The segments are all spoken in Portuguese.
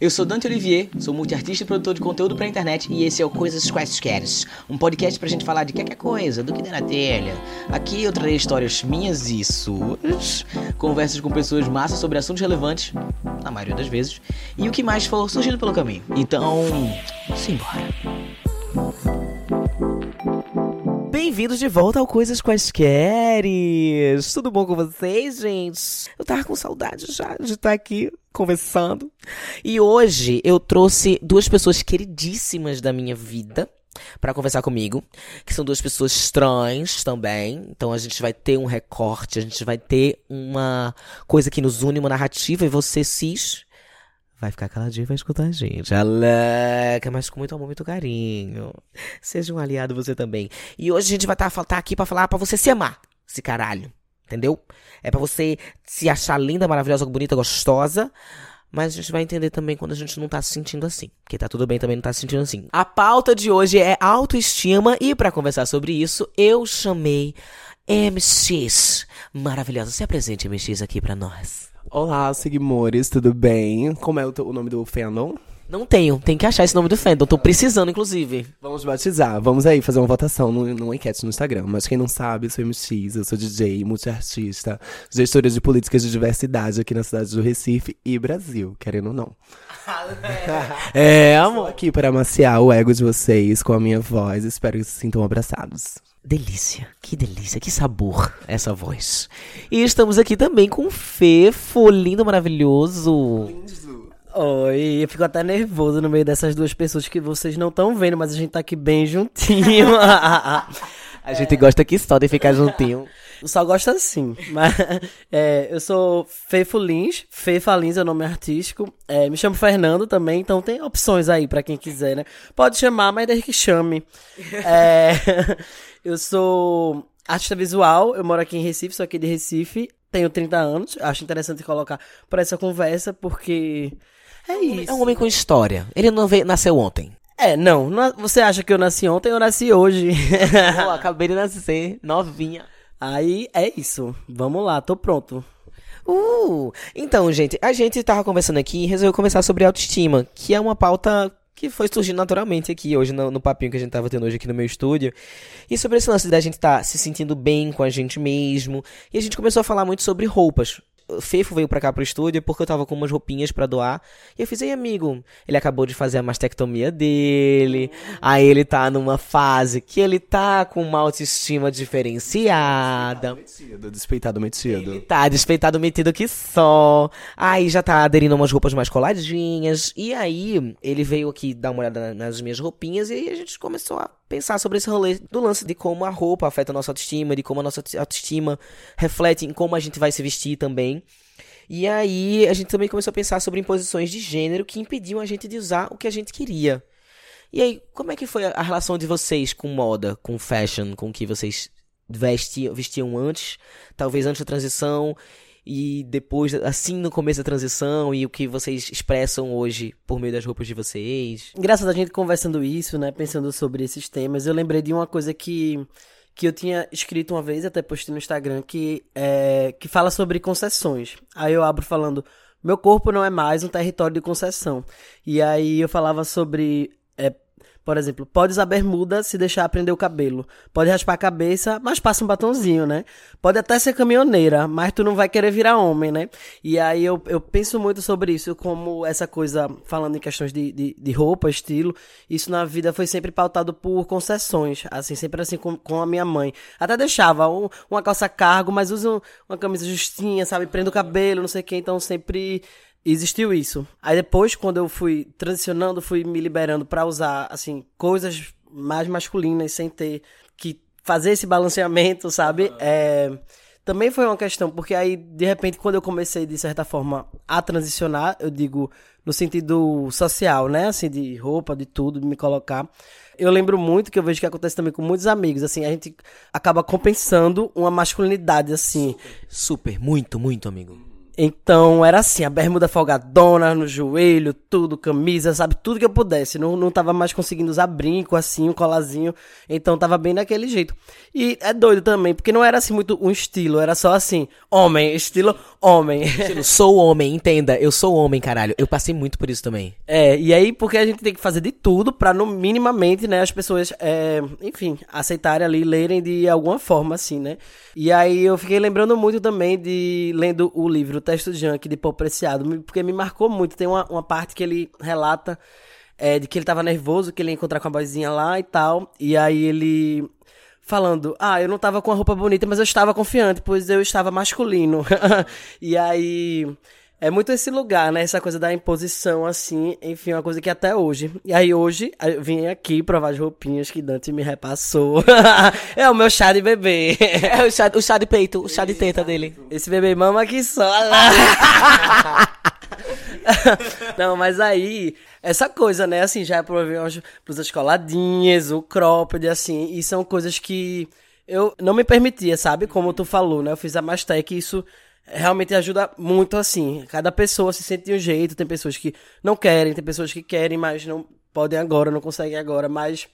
Eu sou Dante Olivier, sou multiartista e produtor de conteúdo pra internet e esse é o Coisas Quaisqueres, um podcast pra gente falar de qualquer coisa, do que der na telha. Aqui eu trarei histórias minhas e suas, conversas com pessoas massas sobre assuntos relevantes, na maioria das vezes, e o que mais for surgindo pelo caminho. Então, simbora. Bem-vindos de volta ao Coisas Quaisqueres! Tudo bom com vocês, gente? Eu tava com saudade já de estar aqui conversando. E hoje eu trouxe duas pessoas queridíssimas da minha vida para conversar comigo, que são duas pessoas trans também. Então a gente vai ter um recorte, a gente vai ter uma coisa que nos une, uma narrativa, e você cis vai ficar caladinho e vai escutar a gente. Aleca, mas com muito amor, muito carinho. Seja um aliado você também. E hoje a gente vai estar tá, tá aqui para falar para você se amar, esse caralho. Entendeu? É para você se achar linda, maravilhosa, bonita, gostosa. Mas a gente vai entender também quando a gente não tá se sentindo assim. Porque tá tudo bem também não tá se sentindo assim. A pauta de hoje é autoestima. E para conversar sobre isso, eu chamei MX. Maravilhosa. Se apresente, MX, aqui para nós. Olá, seguimores, tudo bem? Como é o, o nome do fandom? Não tenho, tem que achar esse nome do fandom. Tô precisando, inclusive. Vamos batizar, vamos aí fazer uma votação no, numa enquete no Instagram. Mas quem não sabe, eu sou MX, eu sou DJ, multiartista, gestora de políticas de diversidade aqui na cidade do Recife e Brasil, querendo ou não. é, amor. Estou aqui para amaciar o ego de vocês com a minha voz. Espero que se sintam abraçados. Delícia, que delícia, que sabor essa voz. E estamos aqui também com o Fefo, lindo, maravilhoso. Lindo. Oi, eu fico até nervoso no meio dessas duas pessoas que vocês não estão vendo, mas a gente tá aqui bem juntinho. a gente gosta que só de ficar juntinho. Só gosta assim. Mas, é, eu sou Fefo Lins. Fefa Lins é o nome artístico. É, me chamo Fernando também, então tem opções aí para quem quiser, né? Pode chamar, mas desde que chame. É, Eu sou artista visual, eu moro aqui em Recife, sou aqui de Recife, tenho 30 anos. Acho interessante colocar para essa conversa, porque é isso. É um homem com história. Ele não veio, nasceu ontem. É, não. Você acha que eu nasci ontem, eu nasci hoje. Pô, acabei de nascer, novinha. Aí é isso. Vamos lá, tô pronto. Uh, então, gente, a gente tava conversando aqui e resolveu conversar sobre autoestima, que é uma pauta que foi surgindo naturalmente aqui hoje no, no, papinho que a gente tava tendo hoje aqui no meu estúdio. E sobre esse lance da gente estar tá se sentindo bem com a gente mesmo. E a gente começou a falar muito sobre roupas. Fefo veio pra cá pro estúdio porque eu tava com umas roupinhas para doar. E eu fiz, ei, amigo, ele acabou de fazer a mastectomia dele. Aí ele tá numa fase que ele tá com uma autoestima diferenciada. Metido, despeitado metido. Ele tá despeitado metido que só. Aí já tá aderindo a umas roupas mais coladinhas. E aí ele veio aqui dar uma olhada nas minhas roupinhas e aí a gente começou a pensar sobre esse rolê do lance de como a roupa afeta a nossa autoestima, de como a nossa autoestima reflete em como a gente vai se vestir também. E aí a gente também começou a pensar sobre imposições de gênero que impediam a gente de usar o que a gente queria. E aí, como é que foi a relação de vocês com moda, com fashion, com o que vocês vestiam, vestiam antes, talvez antes da transição, e depois, assim, no começo da transição e o que vocês expressam hoje por meio das roupas de vocês? Engraçado a gente conversando isso, né, pensando sobre esses temas, eu lembrei de uma coisa que que eu tinha escrito uma vez, até postei no Instagram, que, é, que fala sobre concessões. Aí eu abro falando, meu corpo não é mais um território de concessão. E aí eu falava sobre por exemplo, pode usar bermuda se deixar prender o cabelo. Pode raspar a cabeça, mas passa um batonzinho, né? Pode até ser caminhoneira, mas tu não vai querer virar homem, né? E aí eu, eu penso muito sobre isso, como essa coisa, falando em questões de, de, de roupa, estilo, isso na vida foi sempre pautado por concessões, assim, sempre assim com, com a minha mãe. Até deixava um, uma calça cargo, mas usa um, uma camisa justinha, sabe? Prende o cabelo, não sei o que, então sempre existiu isso. Aí depois, quando eu fui transicionando, fui me liberando para usar, assim, coisas mais masculinas, sem ter que fazer esse balanceamento, sabe? Uhum. É, também foi uma questão, porque aí, de repente, quando eu comecei, de certa forma, a transicionar, eu digo, no sentido social, né? Assim, de roupa, de tudo, de me colocar. Eu lembro muito que eu vejo que acontece também com muitos amigos, assim, a gente acaba compensando uma masculinidade, assim. Super, super muito, muito, amigo Então era assim, a bermuda folgadona no joelho, tudo, camisa, sabe? Tudo que eu pudesse. Não, não tava mais conseguindo usar brinco, assim, um colazinho. Então tava bem daquele jeito. E é doido também, porque não era assim muito um estilo, era só assim, homem, estilo homem. Eu sou homem, entenda. Eu sou homem, caralho. Eu passei muito por isso também. É, e aí porque a gente tem que fazer de tudo pra, no minimamente, né, as pessoas, é, enfim, aceitarem ali, lerem de alguma forma, assim, né? E aí eu fiquei lembrando muito também de, lendo o livro Texto Junk, de Paul Preciado, porque me marcou muito. Tem uma, uma parte que ele relata é, de que ele tava nervoso, que ele ia encontrar com a boizinha lá e tal, e aí ele falando, ah, eu não tava com a roupa bonita, mas eu estava confiante, pois eu estava masculino. e aí é muito esse lugar, né? Essa coisa da imposição, assim, enfim, uma coisa que até hoje. E aí hoje eu vim aqui provar as roupinhas que Dante me repassou. é o meu chá de bebê. É o chá, o chá de peito, o chá de teta dele. Esse bebê mama aqui só. Não, mas aí, essa coisa, né? Assim, já provei umas blusas coladinhas, o cropped, assim, e são coisas que eu não me permitia, sabe? Como tu falou, né? Eu fiz a Mastec e isso realmente ajuda muito, assim. Cada pessoa se sente de um jeito, tem pessoas que não querem, tem pessoas que querem, mas não podem agora, não conseguem agora, mas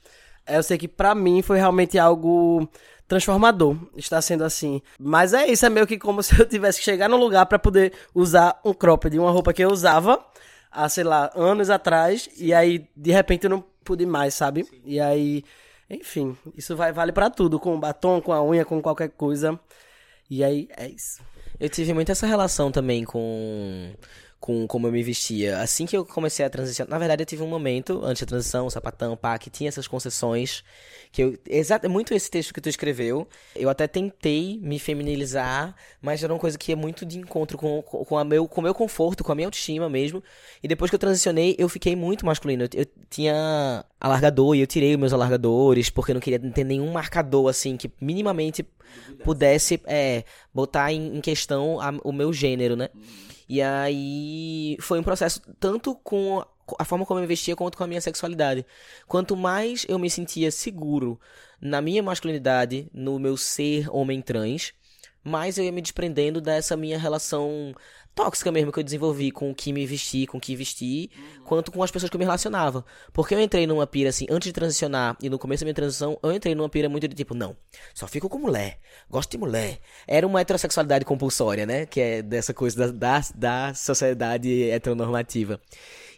eu sei que para mim foi realmente algo transformador. Está sendo assim. Mas é isso, é meio que como se eu tivesse que chegar no lugar para poder usar um cropped, uma roupa que eu usava há, sei lá, anos atrás, e aí de repente eu não pude mais, sabe? Sim. E aí, enfim, isso vai vale para tudo, com o batom, com a unha, com qualquer coisa. E aí é isso. Eu tive muito essa relação também com com como eu me vestia. Assim que eu comecei a transicionar, na verdade eu tive um momento antes da transição, sapatão, pá, que tinha essas concessões, que eu exato muito esse texto que tu escreveu. Eu até tentei me feminilizar, mas era uma coisa que é muito de encontro com com, a meu com o meu conforto, com a minha autoestima mesmo. E depois que eu transicionei, eu fiquei muito masculino. Eu, eu tinha alargador e eu tirei os meus alargadores porque eu não queria ter nenhum marcador assim que minimamente pudesse é, botar em, em questão a, o meu gênero, né? E aí foi um processo tanto com a forma como eu investia quanto com a minha sexualidade. Quanto mais eu me sentia seguro na minha masculinidade, no meu ser homem trans, mais eu ia me desprendendo dessa minha relação tóxica mesmo que eu desenvolvi com o que me vesti, com o que vesti, uhum. quanto com as pessoas que eu me relacionava. Porque eu entrei numa pira assim, antes de transicionar e no começo da minha transição, eu entrei numa pira muito de tipo, não, só fico com mulher, gosto de mulher. Era uma heterossexualidade compulsória, né? Que é dessa coisa da, da, da sociedade heteronormativa.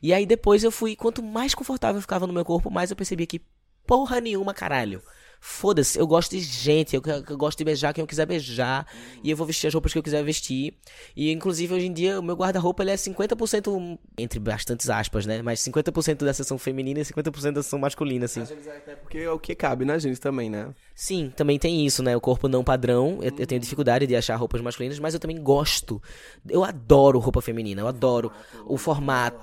E aí depois eu fui, quanto mais confortável eu ficava no meu corpo, mais eu percebia que porra nenhuma, caralho. Foda-se, eu gosto de gente, eu, eu, gosto de beijar quem eu quiser beijar, e eu vou vestir as roupas que eu quiser vestir. E inclusive hoje em dia o meu guarda-roupa ele é 50% entre bastantes aspas, né? Mas 50% dessas são femininas e 50% dessas são masculinas, assim. Até porque é o que cabe na gente também, né? Sim, também tem isso, né? O corpo não padrão. Eu, eu, tenho dificuldade de achar roupas masculinas, mas eu também gosto. Eu adoro roupa feminina, eu adoro o formato.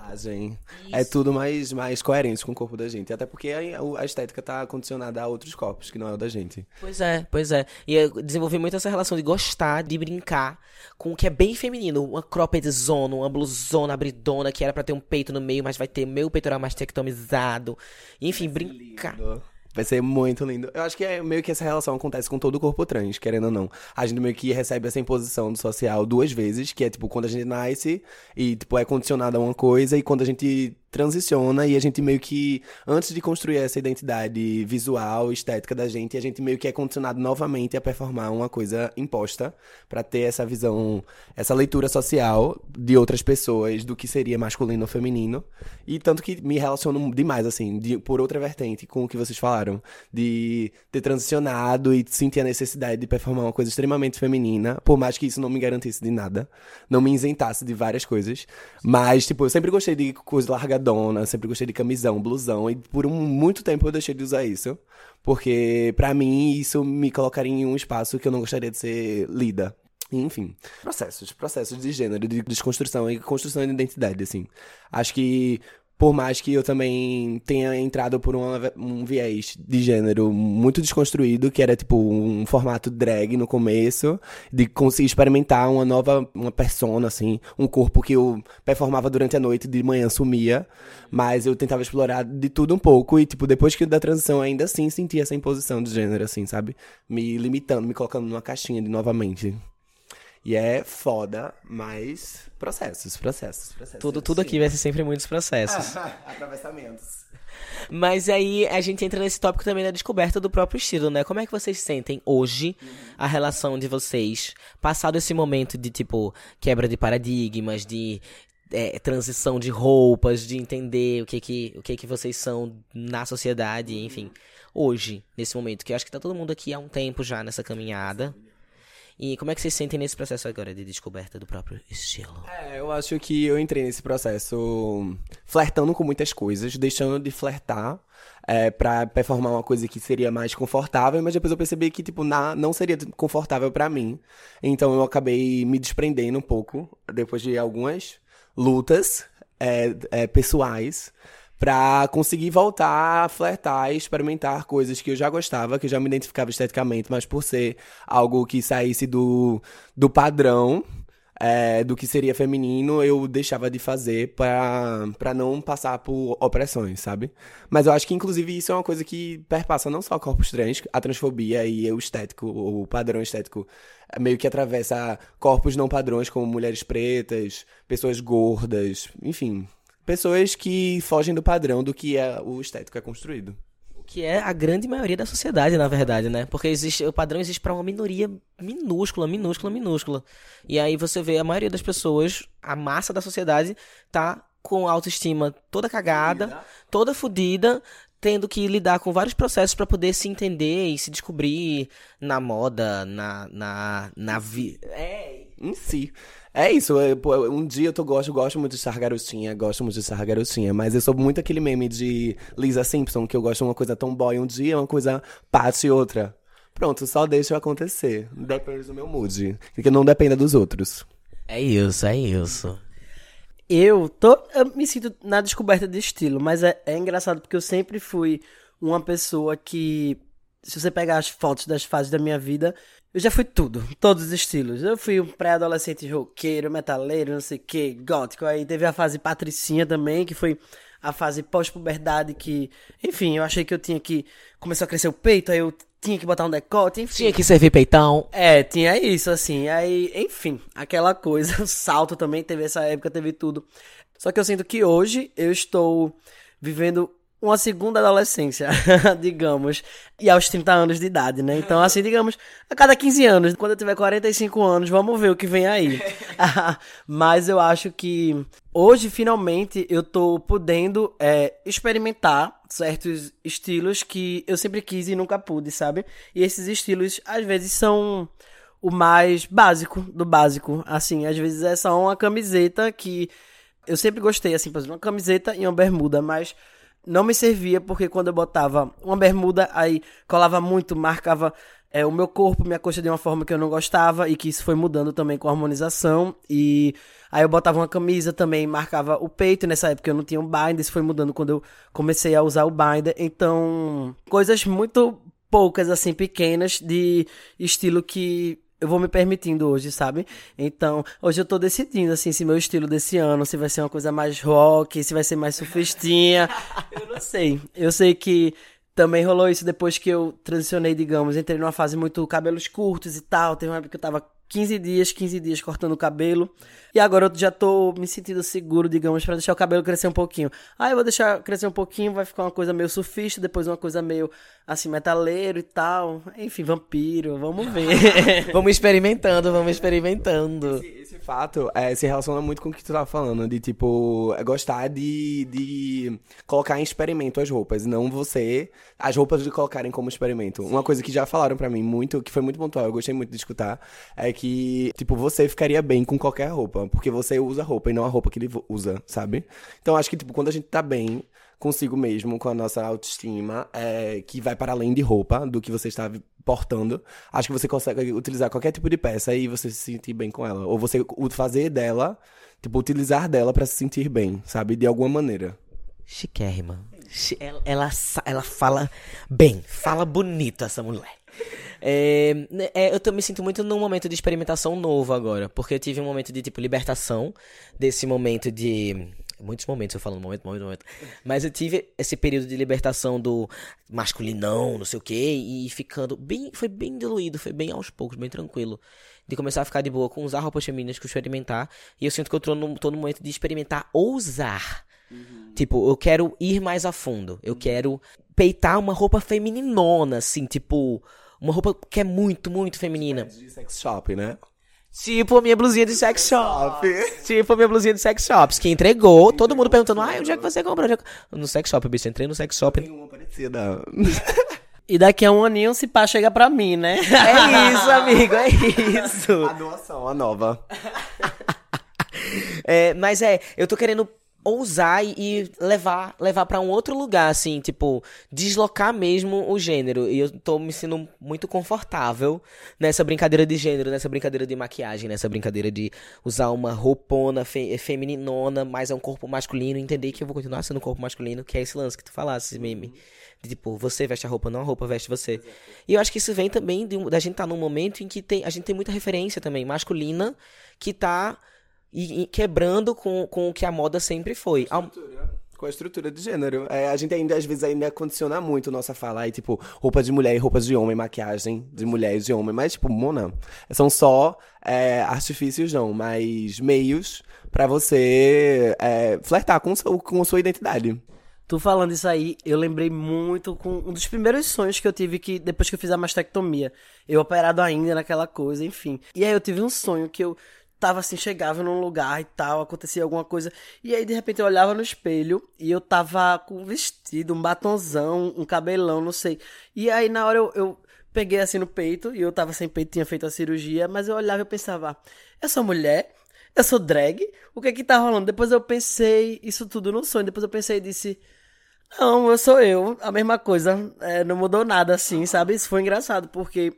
É tudo mais, mais coerente com o corpo da gente. Até porque a, a estética tá condicionada a outros corpos que não é o da gente. Pois é, pois é. E eu desenvolvi muito essa relação de gostar, de brincar com o que é bem feminino. Uma cropped zona, uma blusona abridona que era para ter um peito no meio, mas vai ter meu peitoral mais tectomizado. Enfim, brincar. Lindo. Vai ser muito lindo. Eu acho que é meio que essa relação acontece com todo o corpo trans, querendo ou não. A gente meio que recebe essa imposição do social duas vezes, que é tipo quando a gente nasce e tipo é condicionado a uma coisa e quando a gente transiciona e a gente meio que, antes de construir essa identidade visual, estética da gente, a gente meio que é condicionado novamente a performar uma coisa imposta para ter essa visão, essa leitura social de outras pessoas do que seria masculino ou feminino. E tanto que me relaciono demais, assim, de, por outra vertente, com o que vocês falaram, de ter transicionado e sentir a necessidade de performar uma coisa extremamente feminina, por mais que isso não me garantisse de nada, não me isentasse de várias coisas. Mas, tipo, eu sempre gostei de coisa largada sempre gostei de camisão, blusão, e por um, muito tempo eu deixei de usar isso, porque para mim isso me colocaria em um espaço que eu não gostaria de ser lida. Enfim, processos, processos de gênero, de desconstrução e construção de identidade, assim. Acho que por mais que eu também tenha entrado por uma, um viés de gênero muito desconstruído, que era tipo um formato drag no começo, de conseguir experimentar uma nova, uma persona, assim, um corpo que eu performava durante a noite, de manhã sumia, mas eu tentava explorar de tudo um pouco, e tipo, depois que da transição ainda assim senti essa imposição de gênero, assim, sabe? Me limitando, me colocando numa caixinha de novamente. E é foda, mas processos, processos, processos. Tudo, tudo aqui vai ser sempre muitos processos. Atravessamentos. Mas aí a gente entra nesse tópico também da descoberta do próprio estilo, né? Como é que vocês sentem hoje a relação de vocês, passado esse momento de, tipo, quebra de paradigmas, de é, transição de roupas, de entender o que que, o que que vocês são na sociedade, enfim. Hoje, nesse momento, que eu acho que tá todo mundo aqui há um tempo já nessa caminhada. E como é que vocês sentem nesse processo agora de descoberta do próprio estilo? É, eu acho que eu entrei nesse processo flertando com muitas coisas, deixando de flertar é, pra performar uma coisa que seria mais confortável, mas depois eu percebi que, tipo, na, não seria confortável pra mim. Então eu acabei me desprendendo um pouco, depois de algumas lutas é, é, pessoais, pra conseguir voltar a flertar e experimentar coisas que eu já gostava, que eu já me identificava esteticamente, mas por ser algo que saísse do, do padrão é, do que seria feminino, eu deixava de fazer pra não passar por opressões, sabe? Mas eu acho que, inclusive, isso é uma coisa que perpassa não só corpos trans, a transfobia e o estético, o padrão estético, meio que atravessa corpos não padrões, como mulheres pretas, pessoas gordas, enfim, pessoas que fogem do padrão do que é o estético é construído. Que é a grande maioria da sociedade, na verdade, né? Porque existe, o padrão existe para uma minoria minúscula, minúscula, minúscula. E aí você vê a maioria das pessoas, a massa da sociedade, tá com a autoestima toda cagada, toda fodida, tendo que lidar com vários processos para poder se entender e se descobrir na moda, na na na vi... é, em si. É isso, eu, pô, um dia eu gosto, gosto muito de estar garotinha, gosto muito de estar garotinha, mas eu sou muito aquele meme de Lisa Simpson, que eu gosto de uma coisa tão boy um dia, uma coisa Paty outra. Pronto, só deixa acontecer. Depende do meu mood. Que não dependa dos outros. É isso, é isso. Eu tô. Eu me sinto na descoberta de estilo, mas é, é engraçado porque eu sempre fui uma pessoa que. Se você pegar as fotos das fases da minha vida, eu já fui tudo, todos os estilos. Eu fui um pré-adolescente roqueiro, metaleiro, não sei o que, gótico. Aí teve a fase patricinha também, que foi a fase pós-puberdade que, enfim, eu achei que eu tinha que começou a crescer o peito, aí eu tinha que botar um decote, enfim. Tinha que servir peitão. É, tinha isso, assim. Aí, enfim, aquela coisa. O salto também teve essa época, teve tudo. Só que eu sinto que hoje eu estou vivendo uma segunda adolescência, digamos, e aos 30 anos de idade, né? Então, assim, digamos, a cada 15 anos, quando eu tiver 45 anos, vamos ver o que vem aí. Mas eu acho que hoje, finalmente, eu tô podendo é, experimentar certos estilos que eu sempre quis e nunca pude, sabe? E esses estilos, às vezes, são o mais básico do básico. Assim, às vezes é só uma camiseta que eu sempre gostei, assim, por exemplo, uma camiseta e uma bermuda, mas não me servia porque quando eu botava uma bermuda, aí colava muito, marcava é, o meu corpo, minha coxa de uma forma que eu não gostava e que isso foi mudando também com a harmonização. E aí eu botava uma camisa também, marcava o peito. Nessa época eu não tinha um binder, isso foi mudando quando eu comecei a usar o binder. Então, coisas muito poucas, assim, pequenas de estilo que eu vou me permitindo hoje, sabe? Então, hoje eu tô decidindo, assim, se meu estilo desse ano, se vai ser uma coisa mais rock, se vai ser mais surfistinha. eu não sei. Eu sei que também rolou isso depois que eu transicionei, digamos, entrei numa fase muito cabelos curtos e tal. Teve uma época que eu tava 15 dias, 15 dias cortando o cabelo. E agora eu já tô me sentindo seguro, digamos, para deixar o cabelo crescer um pouquinho. Aí eu vou deixar crescer um pouquinho, vai ficar uma coisa meio surfista, depois uma coisa meio assim, metaleiro e tal. Enfim, vampiro, vamos ver. vamos experimentando, vamos experimentando. Esse, esse fato é, se relaciona muito com o que tu tava falando, de tipo, é gostar de, de colocar em experimento as roupas, não você, as roupas de colocarem como experimento. Uma coisa que já falaram para mim muito, que foi muito pontual, eu gostei muito de escutar, é que, tipo, você ficaria bem com qualquer roupa, porque você usa roupa e não a roupa que ele usa, sabe? Então acho que, tipo, quando a gente tá bem consigo mesmo, com a nossa autoestima, é, que vai para além de roupa, do que você está portando, acho que você consegue utilizar qualquer tipo de peça e você se sentir bem com ela. Ou você fazer dela, tipo, utilizar dela para se sentir bem, sabe? De alguma maneira. Chiquérrima. Ela, ela, ela fala bem, fala bonito essa mulher. É, é, eu me sinto muito num momento de experimentação novo agora, porque eu tive um momento de tipo libertação desse momento de muitos momentos eu falando momento, momento, momento. Mas eu tive esse período de libertação do masculinão, não sei o quê, e ficando bem, foi bem diluído, foi bem aos poucos, bem tranquilo. De começar a ficar de boa com usar roupas femininas, com experimentar. E eu sinto que eu tô no, tô no momento de experimentar ousar. Tipo, eu quero ir mais a fundo. Eu quero peitar uma roupa femininona, assim, tipo, uma roupa que é muito, muito feminina. De sex shop, né? Tipo a minha blusinha de sex shop. tipo a minha blusinha de sex shops. Que entregou, todo mundo perguntando, ah, onde é que você comprou? Onde é que-" No sex shop, bicho. Entrei no sex shop. Nenhuma parecida. E daqui a um aninho, se pá, chega pra mim, né? É isso, amigo, é isso. A doação, a nova. É, mas é, eu tô querendo ousar e, levar levar para um outro lugar, assim, tipo, deslocar mesmo o gênero. E eu tô me sentindo muito confortável nessa brincadeira de gênero, nessa brincadeira de maquiagem, nessa brincadeira de usar uma roupona fe femininona, mas é um corpo masculino, entender que eu vou continuar sendo um corpo masculino, que é esse lance que tu falasse, meme. De, tipo, você veste a roupa, não a roupa veste você. E eu acho que isso vem também de, da gente estar num momento em que tem, a gente tem muita referência também, masculina, que tá e- e quebrando com, com o que a moda sempre foi. Ao- Com a estrutura de gênero. É, a gente ainda, às vezes, ainda condiciona muito nossa fala. Aí, tipo, roupa de mulher e roupas de homem, maquiagem de mulher e de homem. Mas, tipo, Mona, são só é, artifícios, não, mas meios pra você é, flertar com, seu, com sua identidade. Tu falando isso aí, eu lembrei muito com um dos primeiros sonhos que eu tive que depois que eu fiz a mastectomia. Eu operado ainda naquela coisa, enfim. E aí eu tive um sonho que eu tava assim, chegava num lugar e tal, acontecia alguma coisa. E aí de repente eu olhava no espelho e eu tava com um vestido, um batonzão, um cabelão, não sei. E aí na hora eu, eu peguei assim no peito e eu tava sem peito, tinha feito a cirurgia, mas eu olhava e eu pensava, eu sou mulher? Eu sou drag? O que é que tá rolando? Depois eu pensei isso tudo no sonho. Depois eu pensei e disse: Não, eu sou eu. A mesma coisa. É, não mudou nada assim, sabe? Isso foi engraçado, porque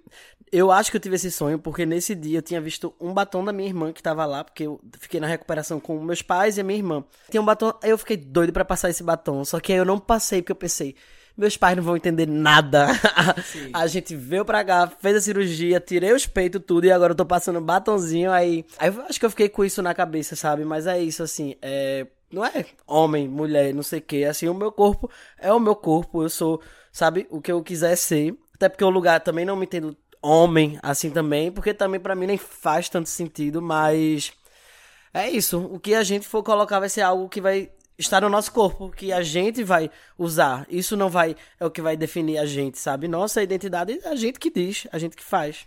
eu acho que eu tive esse sonho, porque nesse dia eu tinha visto um batom da minha irmã que tava lá, porque eu fiquei na recuperação com meus pais e a minha irmã. Tinha um batom, aí eu fiquei doido pra passar esse batom. Só que aí eu não passei, porque eu pensei. Meus pais não vão entender nada. a gente veio pra cá, fez a cirurgia, tirei os peitos, tudo, e agora eu tô passando batonzinho. Aí, aí eu acho que eu fiquei com isso na cabeça, sabe? Mas é isso, assim. É, não é homem, mulher, não sei o que. Assim, o meu corpo é o meu corpo. Eu sou, sabe, o que eu quiser ser. Até porque o lugar também não me entendo homem assim também, porque também pra mim nem faz tanto sentido, mas é isso. O que a gente for colocar vai ser algo que vai estar no nosso corpo, que a gente vai usar. Isso não vai é o que vai definir a gente, sabe? Nossa identidade é a gente que diz, a gente que faz.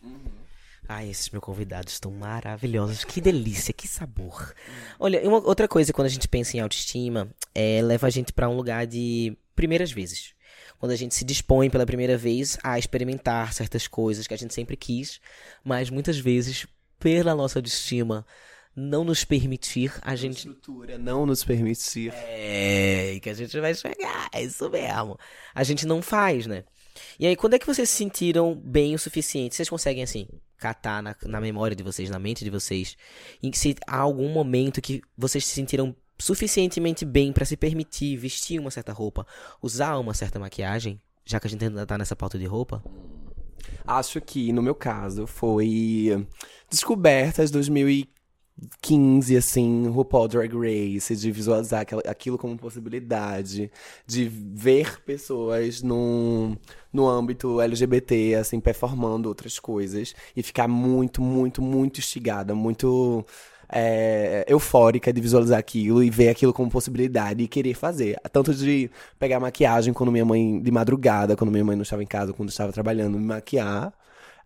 Ai, esses meus convidados estão maravilhosos. Que delícia, que sabor. Olha, uma outra coisa quando a gente pensa em autoestima, é leva a gente pra um lugar de primeiras vezes. Quando a gente se dispõe pela primeira vez a experimentar certas coisas que a gente sempre quis, mas muitas vezes, pela nossa autoestima não nos permitir, a gente Estrutura não nos permitir. é, que a gente vai chegar, é isso mesmo. A gente não faz, né? E aí, quando é que vocês se sentiram bem o suficiente? Vocês conseguem, assim, catar na, na memória de vocês, na mente de vocês, em que se há algum momento que vocês se sentiram suficientemente bem pra se permitir vestir uma certa roupa, usar uma certa maquiagem, já que a gente ainda tá nessa pauta de roupa? Acho que, no meu caso, foi descobertas 2015, assim, RuPaul Drag Race, de visualizar aquilo como possibilidade, de ver pessoas no, no âmbito LGBT, assim, performando outras coisas, e ficar muito, muito, muito instigada, muito é, eufórica de visualizar aquilo e ver aquilo como possibilidade e querer fazer. Tanto de pegar maquiagem quando minha mãe, de madrugada, quando minha mãe não estava em casa, quando estava trabalhando, me maquiar.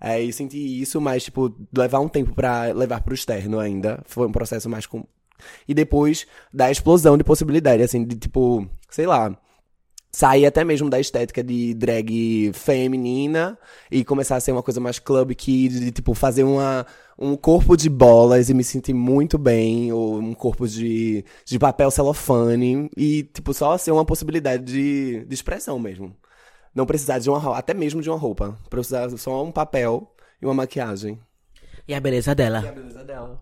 É, e sentir isso, mas, tipo, levar um tempo pra levar pro externo ainda. Foi um processo mais com. E depois da explosão de possibilidade, assim, de tipo, sei lá, sair até mesmo da estética de drag feminina e começar a ser uma coisa mais club kid, de tipo, fazer uma, um corpo de bolas e me sentir muito bem, ou um corpo de, de papel celofane, e, tipo, só ser uma possibilidade de, de expressão mesmo. Não precisar de uma roupa, até mesmo de uma roupa. Precisar só um papel e uma maquiagem. E a beleza dela? a beleza dela.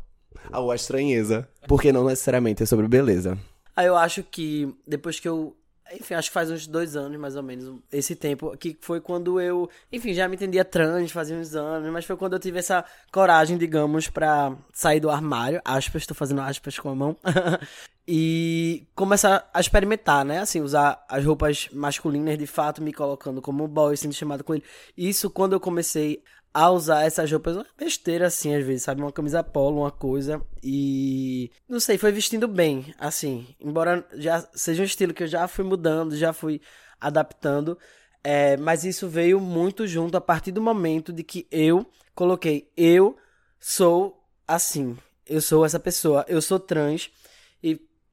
Ou a estranheza. Porque não necessariamente é sobre beleza. Aí eu acho que depois que eu. enfim, acho que faz uns dois anos, mais ou menos, esse tempo, que foi quando eu, enfim, já me entendia trans, fazia uns anos, mas foi quando eu tive essa coragem, digamos, pra sair do armário, aspas, tô fazendo aspas com a mão, e começar a experimentar, né, assim, usar as roupas masculinas, de fato, me colocando como boy, sendo chamado com ele. Isso quando eu comecei a usar essas roupas, uma besteira assim, às vezes, sabe? Uma camisa polo, uma coisa. E. Não sei, foi vestindo bem, assim. Embora já seja um estilo que eu já fui mudando, já fui adaptando. É, mas isso veio muito junto a partir do momento de que eu coloquei, eu sou assim. Eu sou essa pessoa, eu sou trans.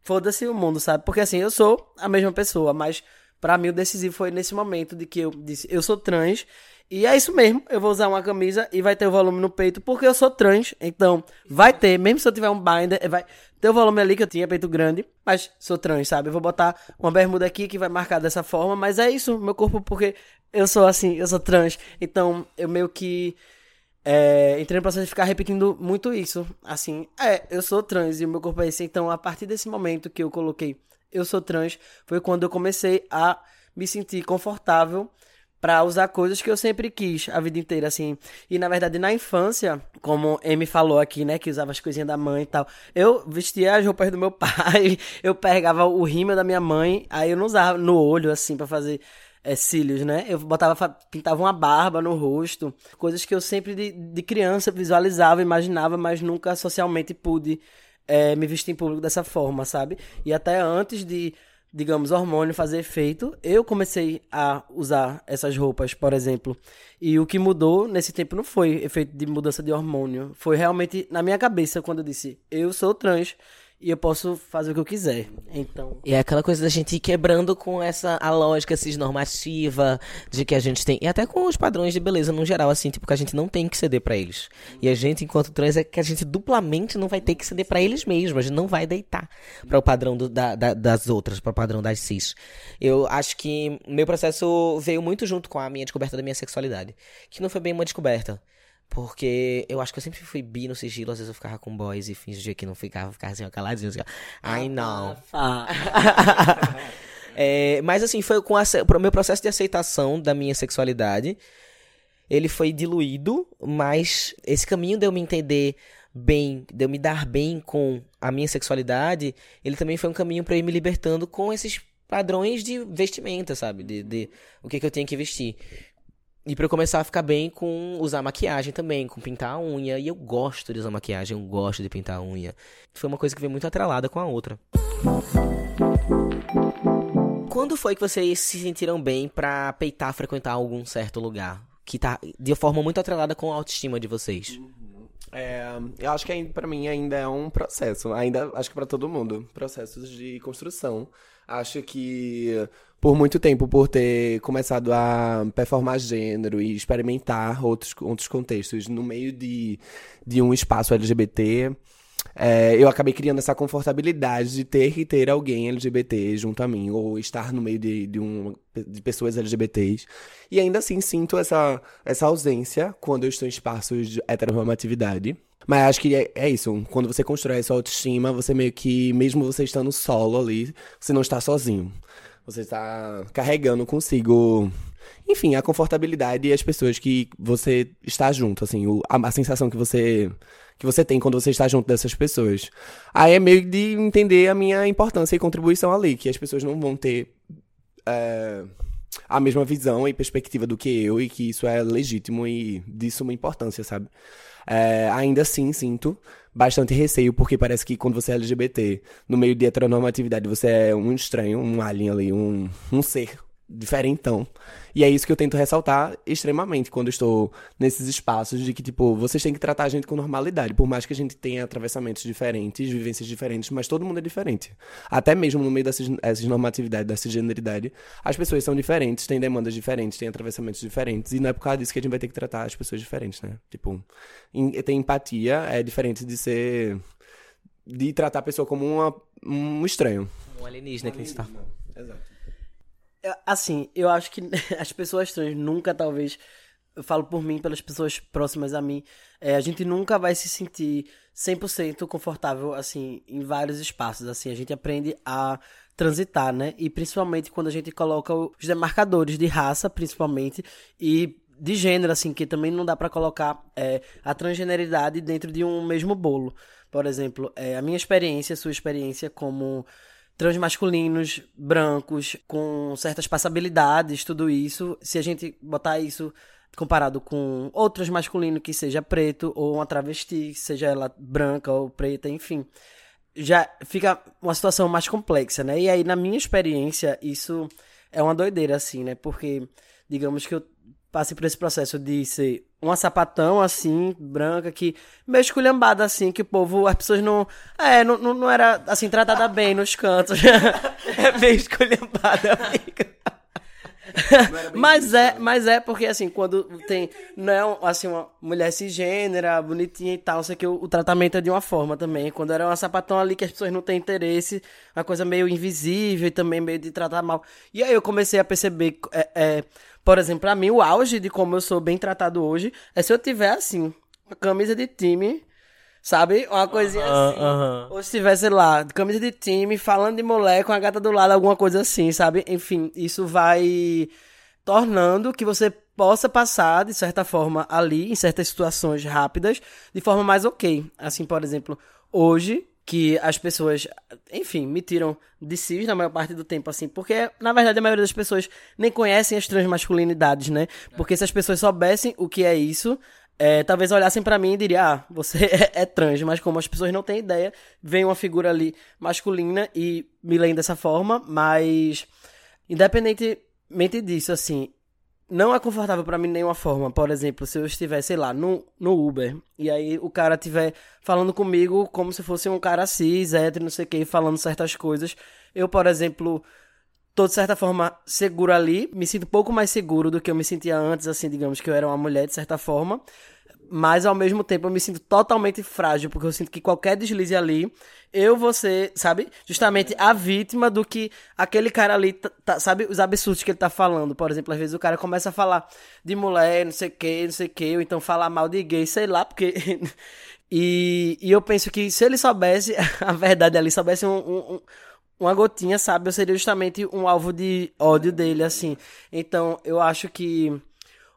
Foda-se o mundo, sabe? Porque assim, eu sou a mesma pessoa, mas para mim o decisivo foi nesse momento de que eu disse, eu sou trans e é isso mesmo, eu vou usar uma camisa e vai ter o volume no peito, porque eu sou trans, então vai ter, mesmo se eu tiver um binder, vai ter o volume ali que eu tinha, peito grande, mas sou trans, sabe? Eu vou botar uma bermuda aqui que vai marcar dessa forma, mas é isso, meu corpo, porque eu sou assim, eu sou trans, então eu meio que é, entrei no processo de ficar repetindo muito isso, assim, é, eu sou trans e o meu corpo é esse, então a partir desse momento que eu coloquei eu sou trans, foi quando eu comecei a me sentir confortável para usar coisas que eu sempre quis a vida inteira, assim. E na verdade, na infância, como Amy falou aqui, né, que usava as coisinhas da mãe e tal, eu vestia as roupas do meu pai, eu pegava o rímel da minha mãe, aí eu não usava no olho, assim, para fazer é, cílios, né? Eu botava, pintava uma barba no rosto, coisas que eu sempre de, de criança visualizava, imaginava, mas nunca socialmente pude é, me vestir em público dessa forma, sabe? E até antes de digamos, hormônio fazer efeito, eu comecei a usar essas roupas, por exemplo. E o que mudou nesse tempo não foi efeito de mudança de hormônio, foi realmente na minha cabeça quando eu disse, eu sou trans e eu posso fazer o que eu quiser. Então. E é aquela coisa da gente ir quebrando com essa a lógica cisnormativa de que a gente tem. E até com os padrões de beleza no geral, assim, tipo, que a gente não tem que ceder para eles. E a gente, enquanto trans, é que a gente duplamente não vai ter que ceder para eles mesmos. A gente não vai deitar para o padrão do, da, da, das outras, para o padrão das cis. Eu acho que meu processo veio muito junto com a minha descoberta da minha sexualidade. Que não foi bem uma descoberta. Porque eu acho que eu sempre fui bi no sigilo, às vezes eu ficava com boys e fingia que não ficava, ficava assim, caladinho. Assim, Ai, não. é, mas assim, foi com o meu processo de aceitação da minha sexualidade. Ele foi diluído, mas esse caminho de eu me entender bem, de eu me dar bem com a minha sexualidade, ele também foi um caminho para ir me libertando com esses padrões de vestimenta, sabe? De, de o que, que eu tenho que vestir. E pra eu começar a ficar bem com usar maquiagem também, com pintar a unha. E eu gosto de usar maquiagem, eu gosto de pintar a unha. Foi uma coisa que veio muito atrelada com a outra. Quando foi que vocês se sentiram bem pra peitar frequentar algum certo lugar? Que tá de forma muito atrelada com a autoestima de vocês. É, eu acho que para mim ainda é um processo, ainda acho que para todo mundo, processos de construção. Acho que por muito tempo, por ter começado a performar gênero e experimentar outros, outros contextos no meio de, de um espaço LGBT, é, eu acabei criando essa confortabilidade de ter que ter alguém LGBT junto a mim, ou estar no meio de, de, um, de pessoas LGBTs. E ainda assim sinto essa, essa ausência quando eu estou em espaços de heteronormatividade. Mas acho que é, é, isso. Quando você constrói essa autoestima, você meio que, mesmo você estando solo ali, você não está sozinho. Você está carregando consigo, enfim, a confortabilidade e as pessoas que você está junto, assim, o, a, a sensação que você que você tem quando você está junto dessas pessoas. Aí é meio de entender a minha importância e contribuição ali, que as pessoas não vão ter é, a mesma visão e perspectiva do que eu e que isso é legítimo e disso uma importância, sabe? É, ainda assim, sinto bastante receio, porque parece que quando você é LGBT, no meio de heteronormatividade, você é um estranho, um alien ali, um, um ser diferentão. E é isso que eu tento ressaltar extremamente quando estou nesses espaços de que, tipo, vocês têm que tratar a gente com normalidade. Por mais que a gente tenha atravessamentos diferentes, vivências diferentes, mas todo mundo é diferente. Até mesmo no meio dessas, dessas normatividades, dessa generalidade, as pessoas são diferentes, têm demandas diferentes, têm atravessamentos diferentes. E não é por causa disso que a gente vai ter que tratar as pessoas diferentes, né? Tipo, ter empatia é diferente de ser. de tratar a pessoa como uma, um estranho. Um alienígena, um alienígena. que a gente tá. Exato. Assim, eu acho que as pessoas trans nunca, talvez, eu falo por mim, pelas pessoas próximas a mim, é, a gente nunca vai se sentir 100% confortável, assim, em vários espaços, assim, a gente aprende a transitar, né? E principalmente quando a gente coloca os demarcadores de raça, principalmente, e de gênero, assim, que também não dá para colocar é, a transgeneridade dentro de um mesmo bolo. Por exemplo, é, a minha experiência, sua experiência como transmasculinos, brancos, com certas passabilidades, tudo isso, se a gente botar isso comparado com outros masculinos que seja preto ou uma travesti, seja ela branca ou preta, enfim, já fica uma situação mais complexa, né? E aí, na minha experiência, isso é uma doideira, assim, né? Porque, digamos que eu passei por esse processo de ser uma sapatão, assim, branca, que meio esculhambada, assim, que o povo, as pessoas não. É, não, não, não era, assim, tratada bem nos cantos. é meio esculhambada, amiga mas é, mas é porque assim, quando tem, não é assim, uma mulher cisgênera, bonitinha e tal, sei que, o, o, tratamento é de uma forma também. Quando era uma sapatão ali que as pessoas não têm interesse, uma coisa meio invisível e também meio de tratar mal. E aí eu comecei a perceber, é, é, por exemplo, pra mim, o auge de como eu sou bem tratado hoje é se eu tiver assim, uma camisa de time Sabe? Uma coisinha uh assim. Uh -huh. Ou se tivesse lá, camisa de time, falando de mulher com a gata do lado, alguma coisa assim, sabe? Enfim, isso vai tornando que você possa passar, de certa forma, ali, em certas situações rápidas, de forma mais ok. Assim, por exemplo, hoje, que as pessoas, enfim, me tiram de si na maior parte do tempo, assim, porque, na verdade, a maioria das pessoas nem conhecem as transmasculinidades, né? Porque se as pessoas soubessem o que é isso, é, talvez olhassem para mim e diriam, ah, você é, é, trans, mas como as pessoas não têm ideia, vem uma figura ali masculina e me leem dessa forma, mas independentemente disso, assim, não é confortável para mim de nenhuma forma. Por exemplo, se eu estiver, sei lá, no, no Uber, e aí o cara estiver falando comigo como se fosse um cara cis, hétero, não sei o que, falando certas coisas, eu, por exemplo, tô de certa forma seguro ali, me sinto um pouco mais seguro do que eu me sentia antes, assim, digamos que eu era uma mulher de certa forma, mas ao mesmo tempo eu me sinto totalmente frágil, porque eu sinto que qualquer deslize ali, eu vou ser, sabe, justamente a vítima do que aquele cara ali, tá, tá, sabe, os absurdos que ele tá falando. Por exemplo, às vezes o cara começa a falar de mulher, não sei o que, não sei o que, ou então falar mal de gay, sei lá, porque. e, e eu penso que se ele soubesse a verdade ali, soubesse um, um uma gotinha, sabe? Eu seria justamente um alvo de ódio dele, assim. Então, eu acho que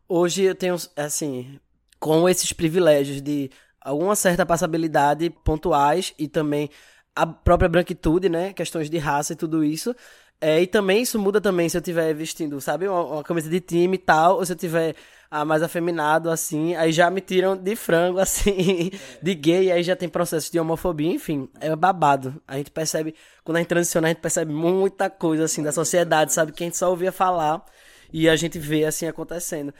hoje eu tenho, assim, com esses privilégios de alguma certa passabilidade pontuais e também a própria branquitude, né? Questões de raça e tudo isso. É, e também isso muda também se eu estiver vestindo, sabe, uma, uma, camisa de time e tal, ou se eu tiver ah, mais afeminado, assim, aí já me tiram de frango, assim, de gay, aí já tem processo de homofobia, enfim, é babado. A gente percebe, quando a gente transiciona, a gente percebe muita coisa, assim, da sociedade, sabe, que a gente só ouvia falar e a gente vê, assim, acontecendo.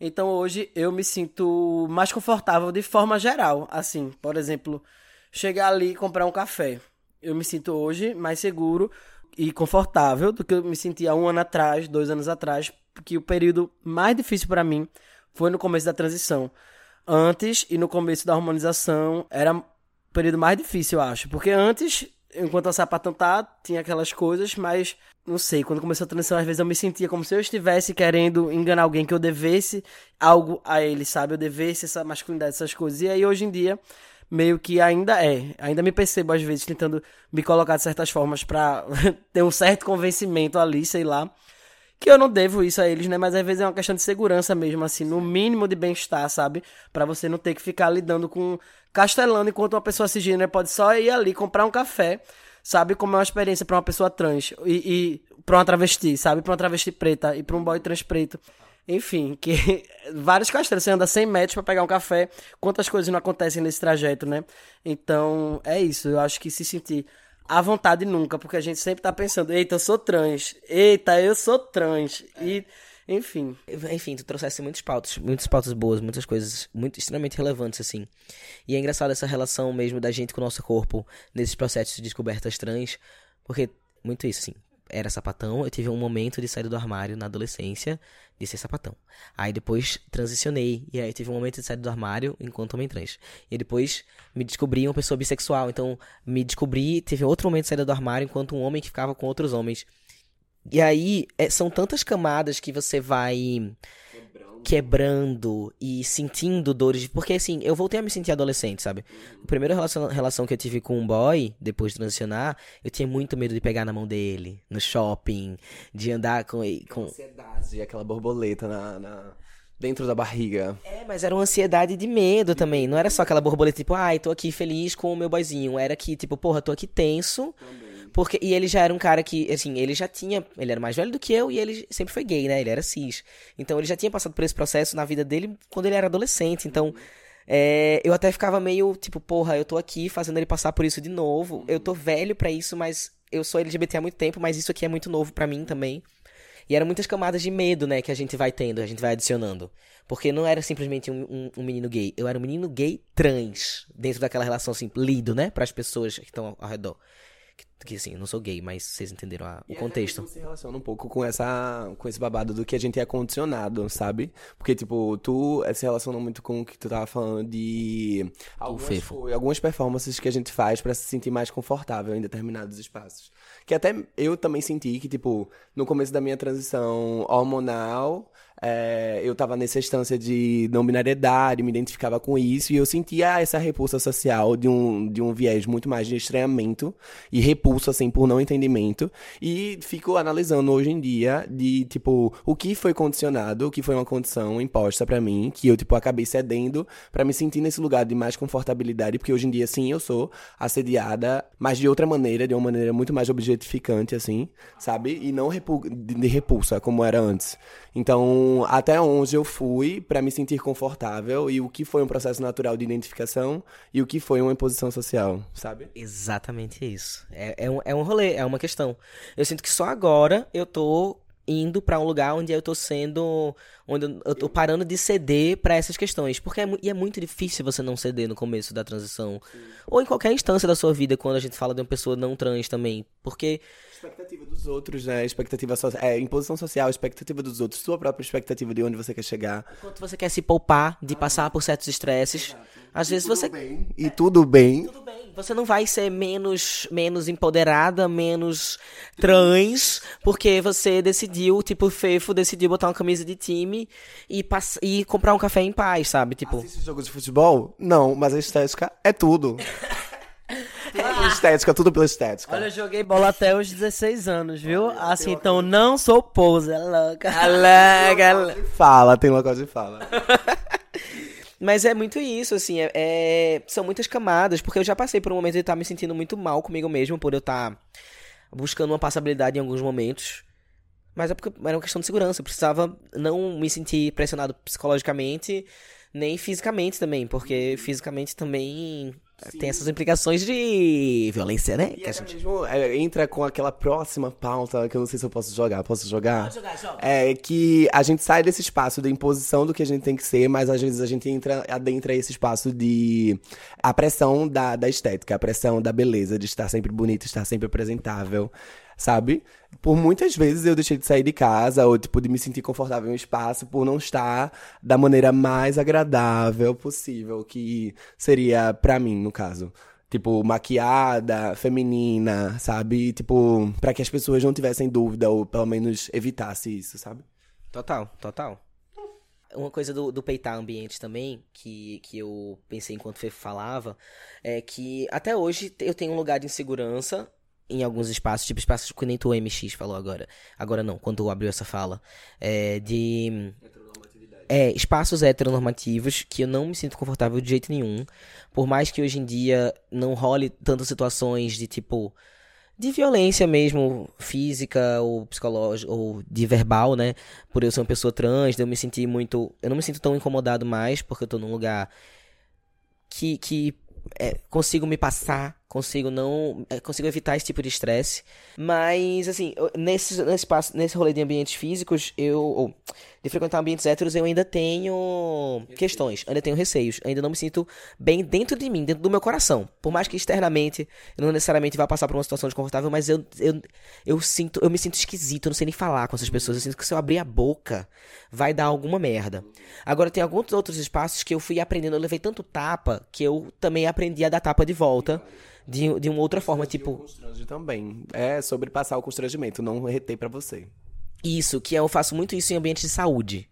Então hoje eu me sinto mais confortável de forma geral, assim, por exemplo, chegar ali e comprar um café. Eu me sinto hoje mais seguro e confortável do que eu me sentia um ano atrás, dois anos atrás, porque o período mais difícil para mim foi no começo da transição. Antes e no começo da harmonização era o período mais difícil, eu acho. Porque antes, enquanto a sapatão tá, tinha aquelas coisas, mas não sei, quando começou a transição, às vezes eu me sentia como se eu estivesse querendo enganar alguém, que eu devesse algo a ele, sabe? Eu devesse essa masculinidade, essas coisas. E aí hoje em dia meio que ainda é. Ainda me percebo, às vezes, tentando me colocar de certas formas para ter um certo convencimento ali, sei lá. Que eu não devo isso a eles, né? Mas às vezes é uma questão de segurança mesmo, assim, no mínimo de bem-estar, sabe? para você não ter que ficar lidando com castelando enquanto uma pessoa cisgênera pode só ir ali comprar um café, sabe? Como é uma experiência para uma pessoa trans e, e pra uma travesti, sabe? Pra uma travesti preta e pra um boy trans preto. Enfim, que vários castelos, você anda 100 metros para pegar um café, quantas coisas não acontecem nesse trajeto, né? Então, é isso, eu acho que se sentir à vontade nunca, porque a gente sempre tá pensando, eita, eu sou trans, eita, eu sou trans, é. e... Enfim. Enfim, tu trouxeste muitos pautas, muitas pautas boas, muitas coisas muito extremamente relevantes, assim. E é engraçado essa relação mesmo da gente com o nosso corpo nesses processos de descobertas trans, porque muito isso, assim era sapatão, eu tive um momento de sair do armário na adolescência de ser sapatão. Aí depois transicionei, e aí tive um momento de sair do armário enquanto homem trans. E depois me descobri uma pessoa bissexual, então me descobri, teve outro momento de saída do armário enquanto um homem que ficava com outros homens. E aí é, são tantas camadas que você vai quebrando e sentindo dores. Porque assim, eu voltei a me sentir adolescente, sabe? A primeira relação, relação que eu tive com um boy, depois de transicionar, eu tinha muito medo de pegar na mão dele, no shopping, de andar com. com... Ansiedade, aquela borboleta na, na- dentro da barriga. É, mas era uma ansiedade de medo também. Não era só aquela borboleta, tipo, ai, tô aqui feliz com o meu boyzinho. Era que, tipo, porra, tô aqui tenso. Porque, e ele já era um cara que, assim, ele já tinha. Ele era mais velho do que eu e ele sempre foi gay, né? Ele era cis. Então ele já tinha passado por esse processo na vida dele quando ele era adolescente. Então. é, eu até ficava meio tipo, porra, eu tô aqui fazendo ele passar por isso de novo. Eu tô velho pra isso, mas eu sou LGBT há muito tempo, mas isso aqui é muito novo pra mim também. E eram muitas camadas de medo, né, que a gente vai tendo, a gente vai adicionando. Porque não era simplesmente um, um- um menino gay, eu era um menino gay trans, dentro daquela relação, assim, lido, né, pras pessoas que estão ao, ao redor. Que, que, assim, eu não sou gay, mas vocês entenderam a- o contexto. Isso se relaciona um pouco com essa com esse babado do que a gente é condicionado, sabe? Porque, tipo, tu eh, se relaciona muito com o que tu tava falando de algumas, co- algumas performances que a gente faz pra se sentir mais confortável em determinados espaços. Que até eu também senti que, tipo, no começo da minha transição hormonal, eh, eu tava nessa instância de não binariedade, me identificava com isso, e eu sentia essa repulsa social de um, de um viés muito mais de estranhamento e repulso, assim, por não entendimento. E fico analisando hoje em dia de, tipo, o que foi condicionado, o que foi uma condição imposta pra mim, que eu, tipo, acabei cedendo pra me sentir nesse lugar de mais confortabilidade, porque hoje em dia, sim, eu sou assediada, mas de outra maneira, de uma maneira muito mais objetificante, assim, sabe? E não repu- de repulsa, como era antes. Então, até onde eu fui pra me sentir confortável e o que foi um processo natural de identificação e o que foi uma imposição social, sabe? Exatamente isso. É, é, um, é um rolê, é uma questão. Eu sinto que só agora eu tô indo pra um lugar onde eu tô sendo. onde eu- tô parando de ceder pra essas questões. Porque é, e é muito difícil você não ceder no começo da transição. Ou em qualquer instância da sua vida, quando a gente fala de uma pessoa não trans também. Porque. Expectativa dos outros, né? Expectativa social. É, imposição social, expectativa dos outros, sua própria expectativa de onde você quer chegar. Enquanto você quer se poupar de passar por certos estresses, às vezes você. Bem, e tudo bem. Tudo bem. Você não vai ser menos, menos empoderada, menos trans, porque você decidiu, tipo, Fefo decidiu botar uma camisa de time e, pass e comprar um café em paz, sabe? Tipo, Assiste jogo de futebol? Não, mas a estética é tudo. Pela estética, tudo pela estética. Olha, eu joguei bola até os 16 anos, viu? Assim, então não sou poser, louca. Fala, tem local de fala. Mas é muito isso, assim, é, é- são muitas camadas, porque eu já passei por um momento de estar me sentindo muito mal comigo mesmo, por eu estar buscando uma passabilidade em alguns momentos. Mas é porque era uma questão de segurança, eu precisava não me sentir pressionado psicologicamente, nem fisicamente também, porque fisicamente também tem essas implicações de violência, né? E Que a até gente... mesmo é, entra com aquela próxima pauta que eu não sei se eu posso jogar. Posso jogar? Pode jogar, joga. É que a gente sai desse espaço de imposição do que a gente tem que ser, mas às vezes a gente entra, adentra esse espaço de a pressão da, da estética, a pressão da beleza, de estar sempre bonito, estar sempre apresentável, sabe? Por muitas vezes eu deixei de sair de casa ou tipo de me sentir confortável em um espaço por não estar da maneira mais agradável possível, que seria pra mim, no caso. Tipo, maquiada, feminina, sabe? Tipo, pra que as pessoas não tivessem dúvida ou pelo menos evitasse isso, sabe? Total, total. Uma coisa do, do peitar ambientes também, que, que eu pensei enquanto Fefo falava, é que até hoje eu tenho um lugar de insegurança em alguns espaços, tipo espaços que nem tu MX falou agora. Agora não, quando abriu essa fala. É, de. É, espaços heteronormativos que eu não me sinto confortável de jeito nenhum. Por mais que hoje em dia não role tantas situações de tipo de violência mesmo, física ou psicológica, ou de verbal, né? Por eu ser uma pessoa trans, eu me sentir muito. Eu não me sinto tão incomodado mais, porque eu tô num lugar que, que é, consigo me passar, consigo não. é, consigo evitar esse tipo de estresse. Mas, assim, nesse, nesse, passo, nesse rolê de ambientes físicos, eu. ou, de frequentar ambientes héteros, eu ainda tenho questões, ainda tenho receios, ainda não me sinto bem dentro de mim, dentro do meu coração. Por mais que externamente eu não necessariamente vá passar por uma situação desconfortável, mas eu, eu, eu sinto, eu me sinto esquisito, eu não sei nem falar com essas pessoas. Eu sinto que se eu abrir a boca, vai dar alguma merda. Agora, tem alguns outros espaços que eu fui aprendendo, eu levei tanto tapa que eu também aprendi a dar tapa de volta. De, de uma outra forma, tipo, Constrange também. É sobre passar o constrangimento, não reter pra você. Isso, que eu faço muito isso em ambientes de saúde.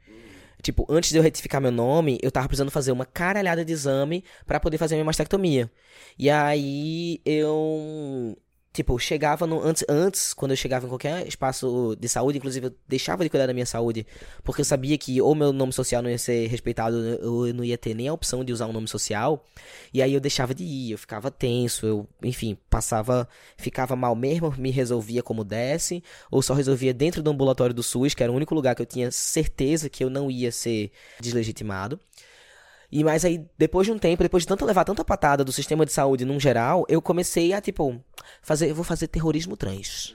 Tipo, antes de eu retificar meu nome, eu tava precisando fazer uma caralhada de exame pra poder fazer minha mastectomia. E aí eu Tipo, chegava no, antes, antes, quando eu chegava em qualquer espaço de saúde, inclusive eu deixava de cuidar da minha saúde, porque eu sabia que ou meu nome social não ia ser respeitado, ou eu não ia ter nem a opção de usar um nome social. E aí eu deixava de ir, eu ficava tenso, eu, enfim, passava, ficava mal mesmo, me resolvia como desse, ou só resolvia dentro do ambulatório do SUS, que era o único lugar que eu tinha certeza que eu não ia ser deslegitimado. E mais aí, depois de um tempo, depois de tanto levar tanta patada do sistema de saúde num geral, eu comecei a, tipo, fazer, eu vou fazer terrorismo trans.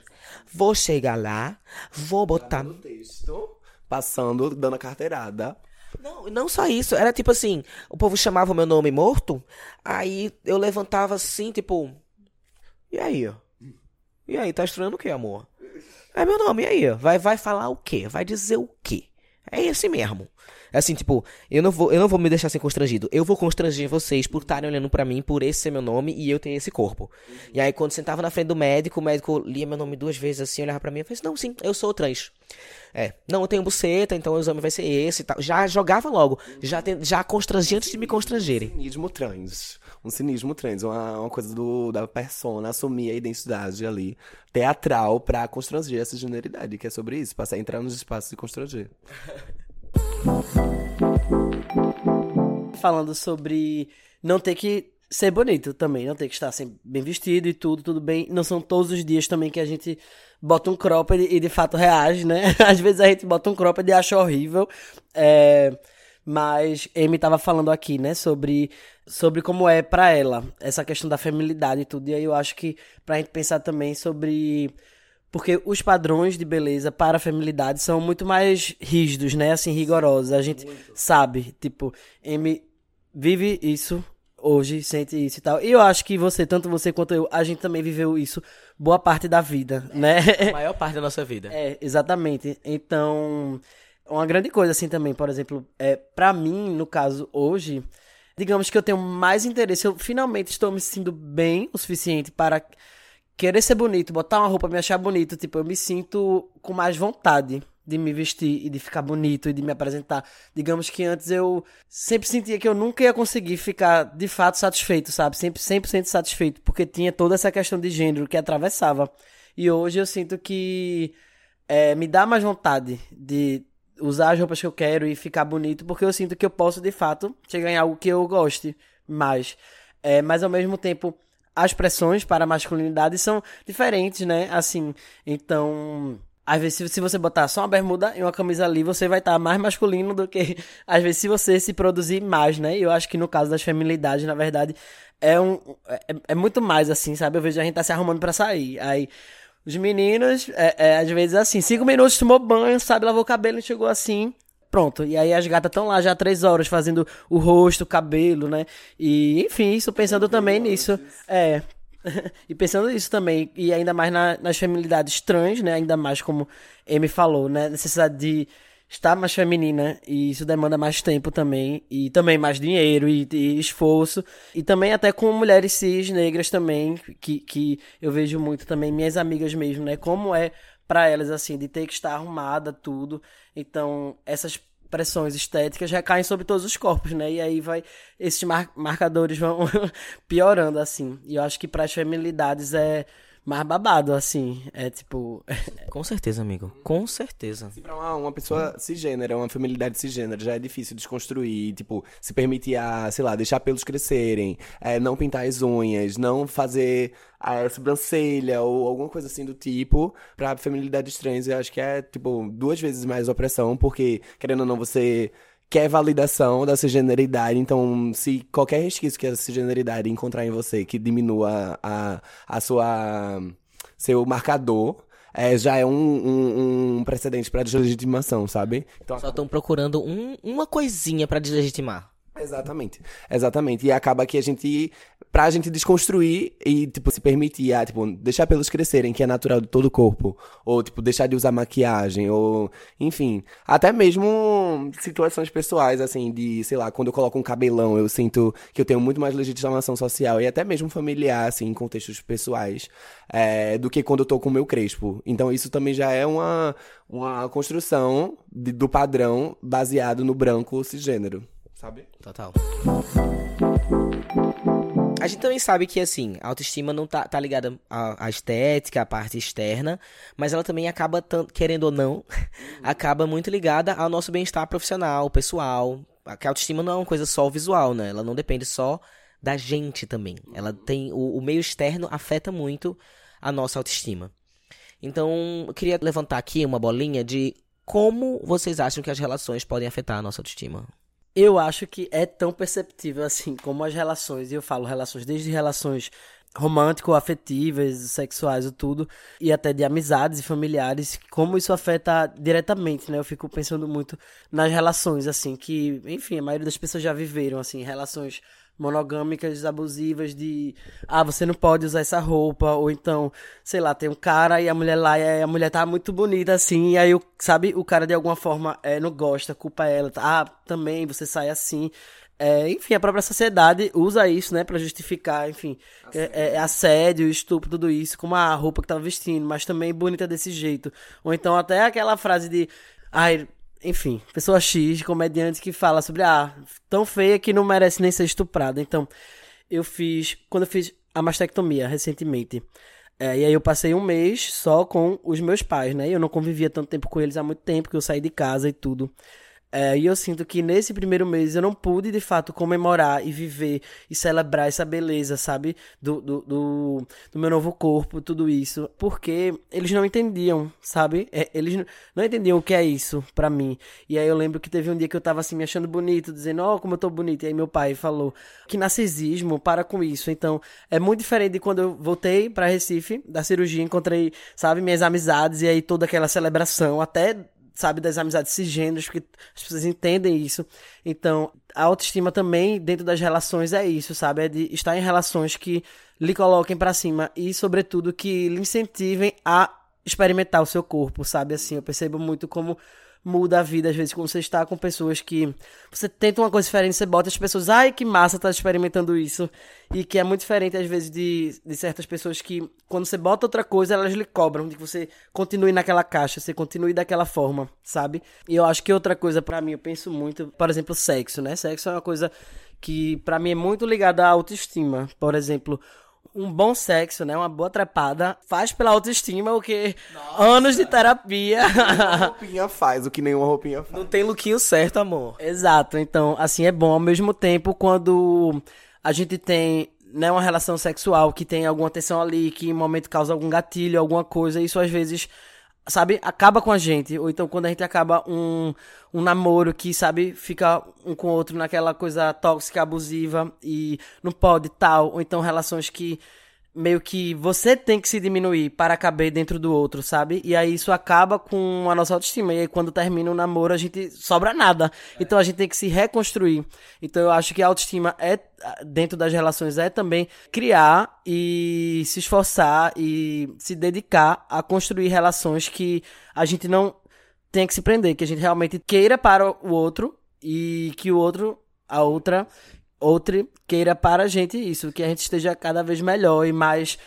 Vou chegar lá, vou botar. Texto, passando, dando a carteirada. Não, não só isso, era tipo assim, o povo chamava o meu nome morto, aí eu levantava assim, tipo. E aí? E aí, tá estranhando o que, amor? É meu nome, e aí? Vai, vai falar o quê? Vai dizer o quê? É esse mesmo. É assim, tipo, eu não vou, eu não vou me deixar ser constrangido. Eu vou constranger vocês por estarem olhando para mim, por esse ser meu nome e eu ter esse corpo. Uhum. E aí, quando sentava na frente do médico, o médico lia meu nome duas vezes assim, olhava para mim e falei assim, não, sim, eu sou trans. É, não, eu tenho buceta, então o exame vai ser esse e tal. Já jogava logo, já, tem, já constrangia antes de me constrangerem. Um cinismo trans. Um cinismo trans, uma, uma coisa do, da persona, assumir a identidade ali, teatral, pra constranger essa generalidade, que é sobre isso, passar a entrar nos espaços e constranger. Falando sobre não ter que ser bonito também, não ter que estar sempre bem vestido e tudo, tudo bem. Não são todos os dias também que a gente bota um cropped e de fato reage, né? Às vezes a gente bota um cropped e acha horrível. É... Mas Amy tava falando aqui, né, sobre, sobre como é para ela essa questão da feminilidade e tudo. E aí eu acho que pra gente pensar também sobre porque os padrões de beleza para a feminilidade são muito mais rígidos, né? Assim, rigorosos. A gente muito. sabe, tipo, M vive isso hoje, sente isso e tal. E eu acho que você, tanto você quanto eu, a gente também viveu isso boa parte da vida, né? A maior parte da nossa vida. É, exatamente. Então, uma grande coisa assim também, por exemplo, é para mim, no caso hoje, digamos que eu tenho mais interesse, eu finalmente estou me sentindo bem o suficiente para querer ser bonito, botar uma roupa, me achar bonito, tipo, eu me sinto com mais vontade de me vestir e de ficar bonito e de me apresentar. Digamos que antes eu sempre sentia que eu nunca ia conseguir ficar de fato satisfeito, sabe? Sempre 100% satisfeito, porque tinha toda essa questão de gênero que atravessava. E hoje eu sinto que é, me dá mais vontade de usar as roupas que eu quero e ficar bonito, porque eu sinto que eu posso de fato chegar em algo que eu goste mais. É, mas ao mesmo tempo as pressões para a masculinidade são diferentes, né? Assim, então. Às vezes, se você botar só uma bermuda e uma camisa ali, você vai estar mais masculino do que, às vezes, se você se produzir mais, né? Eu acho que no caso das feminilidades, na verdade, é um. É, é muito mais assim, sabe? Eu vejo a gente tá se arrumando para sair. Aí, os meninos, é, é, às vezes, assim, cinco minutos tomou banho, sabe? Lavou o cabelo e chegou assim. Pronto, e aí as gatas estão lá já três horas fazendo o rosto, o cabelo, né? E, enfim, isso pensando também nisso. É. e pensando nisso também, e ainda mais na, nas feminilidades trans, né? Ainda mais como Amy falou, né? Necessidade de estar mais feminina, e isso demanda mais tempo também, e também mais dinheiro e, e esforço. E também até com mulheres cis negras também, que, que eu vejo muito também, minhas amigas mesmo, né? Como é para elas, assim, de ter que estar arrumada, tudo. Então, essas pressões estéticas recaem sobre todos os corpos, né? E aí vai esses mar marcadores vão piorando assim. E eu acho que para as feminilidades é mais babado, assim. É tipo. Com certeza, amigo. Com certeza. Se pra uma, uma pessoa cisgênera, uma familiaridade cisgênera, já é difícil desconstruir, tipo, se permitir a, sei lá, deixar pelos crescerem, é, não pintar as unhas, não fazer a sobrancelha ou alguma coisa assim do tipo, pra feminilidades trans, eu acho que é, tipo, duas vezes mais opressão, porque, querendo ou não, você quer validação da cisgeneridade. Então, se qualquer resquício que a cisgeneridade encontrar em você que diminua a, a sua seu marcador, é, já é um, um, um precedente para deslegitimação, sabe? Então, Só estão procurando um, uma coisinha para deslegitimar. Exatamente, exatamente. E acaba que a gente pra gente desconstruir e, tipo, se permitir, ah, tipo, deixar pelos crescerem, que é natural de todo o corpo. Ou, tipo, deixar de usar maquiagem, ou, enfim. Até mesmo situações pessoais, assim, de, sei lá, quando eu coloco um cabelão, eu sinto que eu tenho muito mais legitimação social e até mesmo familiar, assim, em contextos pessoais, é, do que quando eu tô com o meu crespo. Então, isso também já é uma, uma construção de- do padrão baseado no branco cisgênero, sabe? Total. A gente também sabe que, assim, a autoestima não tá, tá ligada à, à estética, à parte externa, mas ela também acaba, querendo ou não, acaba muito ligada ao nosso bem-estar profissional, pessoal. A que a autoestima não é uma coisa só visual, né? Ela não depende só da gente também. Ela tem. O, o meio externo afeta muito a nossa autoestima. Então, eu queria levantar aqui uma bolinha de como vocês acham que as relações podem afetar a nossa autoestima. Eu acho que é tão perceptível assim como as relações, e eu falo relações desde relações romântico, afetivas, sexuais, o tudo, e até de amizades e familiares, como isso afeta diretamente, né? Eu fico pensando muito nas relações assim que, enfim, a maioria das pessoas já viveram assim, relações monogâmicas, abusivas de ah, você não pode usar essa roupa, ou então, sei lá, tem um cara e a mulher lá, e a mulher tá muito bonita assim, e aí, sabe, o cara de alguma forma é, não gosta, culpa ela, tá, ah, também você sai assim. É, enfim, a própria sociedade usa isso, né, pra justificar, enfim, é, é, assédio, estupro, tudo isso, como a roupa que tava vestindo, mas também bonita desse jeito. Ou então até aquela frase de, ai, enfim, pessoa X, comediante que fala sobre, ah, tão feia que não merece nem ser estuprada. Então, eu fiz, quando eu fiz a mastectomia recentemente, é, e aí eu passei um mês só com os meus pais, né? Eu não convivia tanto tempo com eles há muito tempo, que eu saí de casa e tudo. É, e eu sinto que nesse primeiro mês eu não pude de fato comemorar e viver e celebrar essa beleza, sabe? Do, do, do, do meu novo corpo, tudo isso. Porque eles não entendiam, sabe? É, eles não- entendiam o que é isso pra mim. E aí eu lembro que teve um dia que eu tava assim me achando bonito, dizendo, ó, como eu tô bonito. E aí meu pai falou que narcisismo, para com isso. Então é muito diferente de quando eu voltei pra Recife da cirurgia, encontrei, sabe, minhas amizades e aí toda aquela celebração, até sabe, das amizades cisgêneros, porque as pessoas entendem isso. Então, a autoestima também, dentro das relações, é isso, sabe? É de estar em relações que lhe coloquem pra cima e, sobretudo, que lhe incentivem a experimentar o seu corpo, sabe? Assim, eu percebo muito como muda a vida, às vezes, quando você está com pessoas que você tenta uma coisa diferente, você bota as pessoas, ai, que massa, tá experimentando isso. E que é muito diferente, às vezes, de, de certas pessoas que, quando você bota outra coisa, elas lhe cobram de que você continue naquela caixa, você continue daquela forma, sabe? E eu acho que outra coisa, pra mim, eu penso muito, por exemplo, sexo, né? Sexo é uma coisa que, pra mim, é muito ligada à autoestima. Por exemplo, um bom sexo, né? Uma boa trepada faz pela autoestima o que anos de terapia. Uma roupinha faz o que nenhuma roupinha faz. Não tem lookinho certo, amor. Exato. Então, assim, é bom ao mesmo tempo quando a gente tem né, uma relação sexual que tem alguma tensão ali, que em momento causa algum gatilho, alguma coisa, isso às vezes, sabe, acaba com a gente. Ou então quando a gente acaba um, um namoro que, sabe, fica um com o outro naquela coisa tóxica, abusiva e não pode tal. Ou então relações que meio que você tem que se diminuir para caber dentro do outro, sabe? E aí isso acaba com a nossa autoestima. E aí quando termina o namoro, a gente sobra nada. Então a gente tem que se reconstruir. Então eu acho que a autoestima é dentro das relações é também criar e se esforçar e se dedicar a construir relações que a gente não tenha que se prender, que a gente realmente queira para o outro e que o outro, a outra, outra queira para a gente isso, que a gente esteja cada vez melhor e mais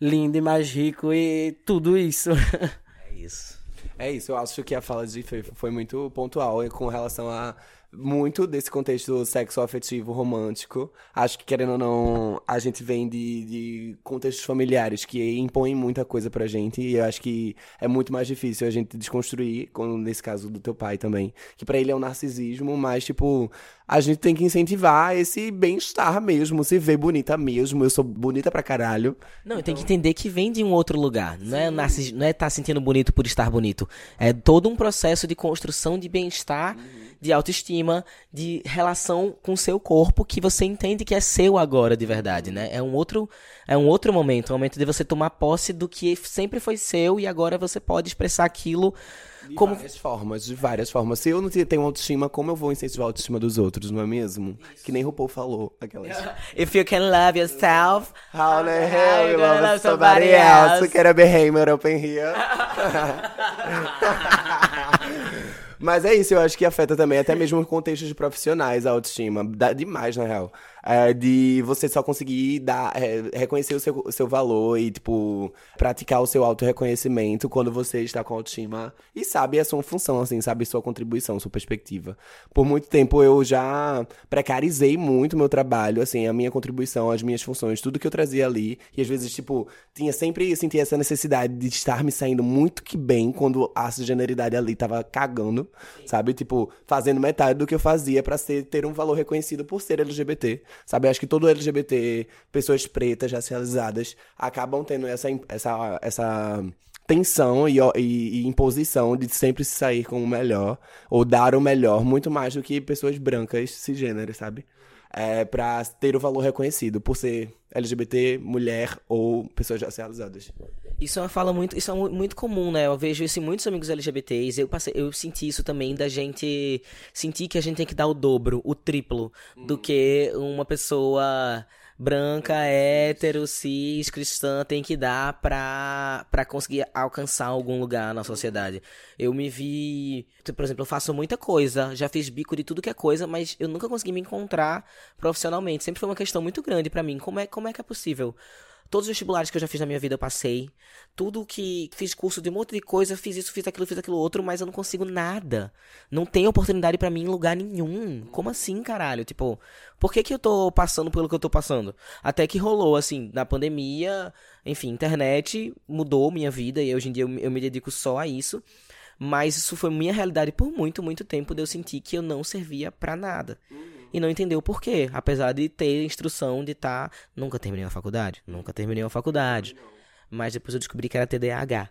lindo e mais rico e tudo isso. É isso. É isso, eu acho que a fala de Fê foi muito pontual com relação a muito desse contexto sexo afetivo romântico. Acho que, querendo ou não, a gente vem de, de contextos familiares que impõem muita coisa pra gente. E eu acho que é muito mais difícil a gente desconstruir, como nesse caso do teu pai também. Que pra ele é um narcisismo, mas, tipo, a gente tem que incentivar esse bem-estar mesmo, se ver bonita mesmo. Eu sou bonita pra caralho. Não, e tem que entender que vem de um outro lugar. Não é, narcis... não é estar sentindo bonito por estar bonito. É todo um processo de construção de bem-estar, de autoestima. autoestima de relação com o seu corpo que você entende que é seu agora de verdade, né? É um outro, é um outro momento, um momento de você tomar posse do que sempre foi seu e agora você pode expressar aquilo De como várias formas, de várias formas. Se eu não tenho autoestima, como eu vou incentivar a autoestima dos outros, não é mesmo? Que nem RuPaul falou. Aquelas... If you can love yourself, How the hell you love somebody else? Quero be hammer open here. Mas é isso, eu acho que afeta também, até mesmo o contexto de profissionais, a autoestima. Dá demais, na real. É, de você só conseguir dar, é, reconhecer o seu, o seu valor e, tipo, praticar o seu auto-reconhecimento quando você está com autoestima e sabe a sua função, assim, sabe sua contribuição, sua perspectiva. Por muito tempo eu já precarizei muito o meu trabalho, assim, a minha contribuição, as minhas funções, tudo que eu trazia ali. E às vezes, tipo, tinha sempre senti essa necessidade de estar me saindo muito que bem quando a generalidade ali tava cagando, sabe? Tipo, fazendo metade do que eu fazia ser, ter um valor reconhecido por ser LGBT. Sabe, acho que todo LGBT, pessoas pretas, racializadas, acabam tendo essa, essa, essa tensão e, e, e, imposição de sempre se sair com o melhor, ou dar o melhor, muito mais do que pessoas brancas cisgêneras, sabe? É, pra ter o valor reconhecido, por ser LGBT, mulher ou pessoas racializadas. Isso é uma fala muito, isso é muito comum, né? Eu vejo isso em muitos amigos LGBTs. Eu passei, eu senti isso também da gente sentir que a gente tem que dar o dobro, o triplo do que uma pessoa branca, hétero, cis, cristã tem que dar pra, pra conseguir alcançar algum lugar na sociedade. Eu me vi, por exemplo, eu faço muita coisa, já fiz bico de tudo que é coisa, mas eu nunca consegui me encontrar profissionalmente. Sempre foi uma questão muito grande para mim. Como é, como é que é possível? Todos os vestibulares que eu já fiz na minha vida eu passei. Tudo que fiz curso de um monte de coisa, fiz isso, fiz aquilo, fiz aquilo outro, mas eu não consigo nada. Não tem oportunidade para mim em lugar nenhum. Como assim, caralho? Tipo, por que que eu tô passando pelo que eu tô passando? Até que rolou, assim, na pandemia, enfim, internet mudou minha vida e hoje em dia eu, eu me dedico só a isso. Mas isso foi minha realidade por muito, muito tempo de eu sentir que eu não servia para nada. E não entendeu o porquê. Apesar de ter instrução de estar. Tá... Nunca terminei a faculdade. Nunca terminei a faculdade. Mas depois eu descobri que era TDAH.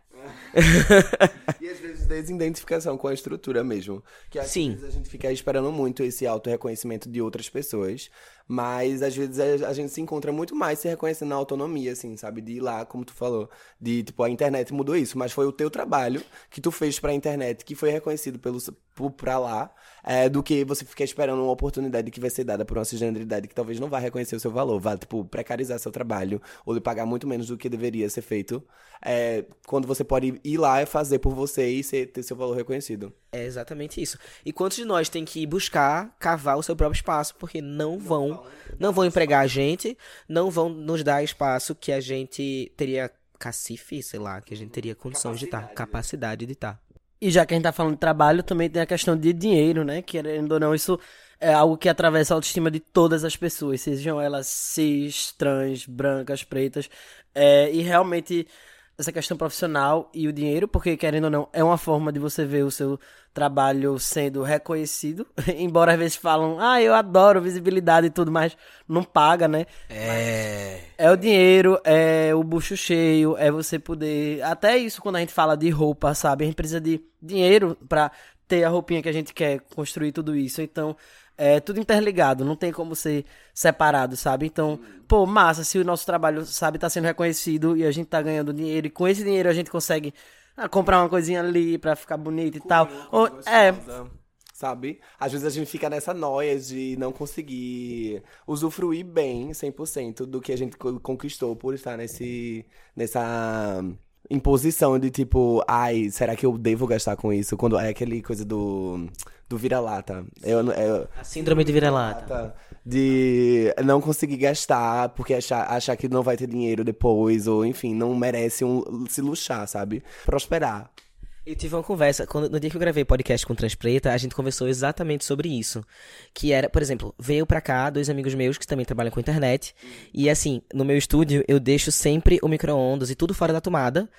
e às vezes desidentificação com a estrutura mesmo. Que às Sim. vezes a gente fica esperando muito esse auto-reconhecimento de outras pessoas. Mas às vezes a, gente se encontra muito mais se reconhecendo na autonomia, assim, sabe? De ir lá, como tu falou, de tipo, a internet mudou isso, mas foi o teu trabalho que tu fez pra internet, que foi reconhecido pelos, por, pra lá, é, do que você ficar esperando uma oportunidade que vai ser dada por uma cisgeneridade que talvez não vá reconhecer o seu valor, vai, tipo, precarizar seu trabalho, ou lhe pagar muito menos do que deveria ser feito, é, quando você pode ir lá e fazer por você e ser, ter seu valor reconhecido. É exatamente isso. E quantos de nós tem que buscar cavar o seu próprio espaço, porque não vão, não vão empregar a gente, não vão nos dar espaço que a gente teria cacife, sei lá, que a gente teria condição de estar, capacidade de estar. E já que a gente tá falando de trabalho, também tem a questão de dinheiro, né? Querendo ou não, isso é algo que atravessa a autoestima de todas as pessoas, sejam elas cis, trans, brancas, pretas. É, e realmente essa questão profissional e o dinheiro, porque querendo ou não, é uma forma de você ver o seu trabalho sendo reconhecido. Embora às vezes falam, ah, eu adoro visibilidade e tudo, mas não paga, né? É. É o dinheiro, é o bucho cheio, é você poder. Até isso quando a gente fala de roupa, sabe? A gente precisa de dinheiro pra ter a roupinha que a gente quer, construir tudo isso. Então, é tudo interligado, não tem como ser separado, sabe? Então, pô, massa, se o nosso trabalho, sabe, tá sendo reconhecido e a gente tá ganhando dinheiro, e com esse dinheiro a gente consegue ah, comprar uma coisinha ali pra ficar bonito e tal. Ou, é. Sabe? Às vezes a gente fica nessa noia de não conseguir usufruir bem 100% do que a gente conquistou por estar nesse, nessa imposição de tipo, ai, será que eu devo gastar com isso? Quando é aquele coisa do do vira-lata. Eu, eu, a síndrome de vira-lata. De não conseguir gastar porque achar, achar que não vai ter dinheiro depois, ou enfim, não merece um, se luxar, sabe? Prosperar. Eu tive uma conversa, quando, no dia que eu gravei podcast com Transpreta, a gente conversou exatamente sobre isso. Que era, por exemplo, veio pra cá dois amigos meus que também trabalham com internet. E assim, no meu estúdio eu deixo sempre o micro-ondas e tudo fora da tomada.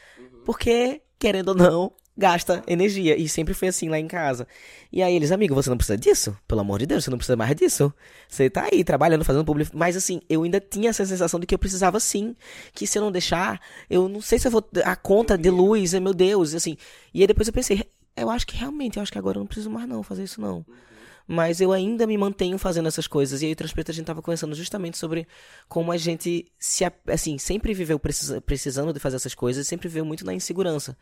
Porque, querendo ou não, gasta energia. E sempre foi assim lá em casa. E aí eles, amigo, você não precisa disso? Pelo amor de Deus, você não precisa mais disso. Você tá aí trabalhando, fazendo público. Mas assim, eu ainda tinha essa sensação de que eu precisava sim. Que se eu não deixar, eu não sei se eu vou. A conta de luz, meu Deus, assim. E aí depois eu pensei, eu acho que realmente, eu acho que agora eu não preciso mais não fazer isso não. Mas eu ainda me mantenho fazendo essas coisas. E aí, o Transpreto, a gente tava conversando justamente sobre como a gente se, assim, sempre viveu precisa, precisando de fazer essas coisas, sempre viveu muito na insegurança.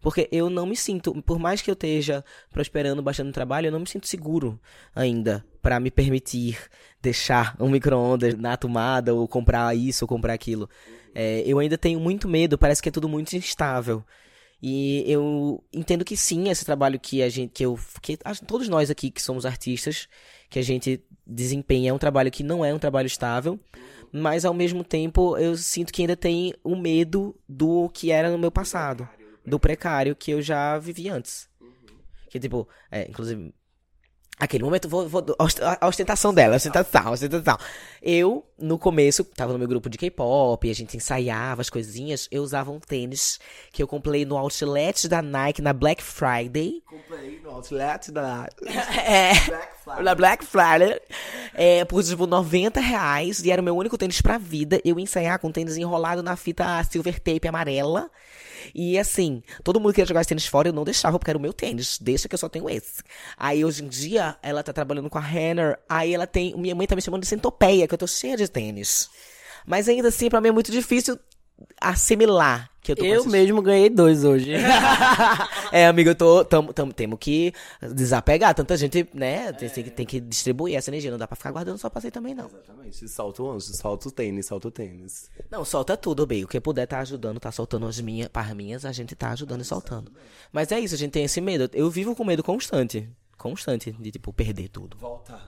Porque eu não me sinto, por mais que eu esteja prosperando bastante no trabalho, eu não me sinto seguro ainda para me permitir deixar um micro-ondas na tomada ou comprar isso ou comprar aquilo. É, eu ainda tenho muito medo, parece que é tudo muito instável. E eu entendo que sim, esse trabalho que a gente, que eu, que todos nós aqui que somos artistas, que a gente desempenha é um trabalho que não é um trabalho estável, mas ao mesmo tempo eu sinto que ainda tem o medo do que era no meu passado do precário que eu já vivi antes. Que, tipo, é, inclusive, Aquele momento, vou, vou, a ostentação dela, a ostentação, a ostentação. Eu, no começo, tava no meu grupo de K-pop, a gente ensaiava as coisinhas, eu usava um tênis que eu comprei no outlet da Nike na Black Friday. Comprei no outlet da é, Black Friday. Na Black Friday. É, por, tipo, 90 reais, e era o meu único tênis pra vida. Eu ensaiar com tênis enrolado na fita silver tape amarela. E assim, todo mundo queria jogar esse tênis fora, eu não deixava, porque era o meu tênis. Deixa que eu só tenho esse. Aí hoje em dia, ela tá trabalhando com a Renner. Aí ela tem. Minha mãe tá me chamando de centopeia, que eu tô cheia de tênis. Mas ainda assim, pra mim é muito difícil assimilar que eu tô Eu mesmo ganhei dois hoje. é, amigo, eu tô. Tamo, tamo, temos que desapegar. Tanta gente, né? Tem, tem, tem, que distribuir essa energia. Não dá pra ficar guardando só pra si também, não. Exatamente. Solta o anjo, solta o tênis, solta o tênis. Não, solta tudo, bem. O que puder tá ajudando, tá soltando as minhas, para minhas, a gente tá ajudando e soltando. Mas é isso, a gente tem esse medo. Eu vivo com medo constante. Constante de, tipo, perder tudo. Volta.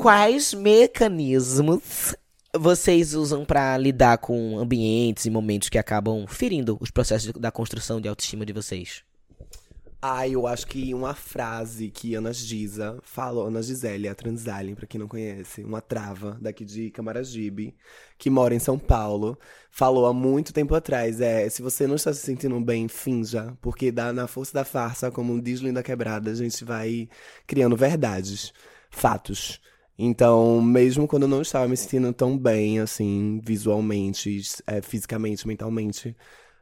Quais mecanismos vocês usam para lidar com ambientes e momentos que acabam ferindo os processos da construção de autoestima de vocês? Ah, eu acho que uma frase que Ana Giza falou, Ana Gisele, a Transalien, pra quem não conhece, uma trava daqui de Camaragibe, que mora em São Paulo, falou há muito tempo atrás, é, se você não está se sentindo bem, finja, porque dá na força da farsa, como um disco da quebrada, a gente vai criando verdades, fatos. Então, mesmo quando eu não estava me sentindo tão bem, assim, visualmente, é, fisicamente, mentalmente,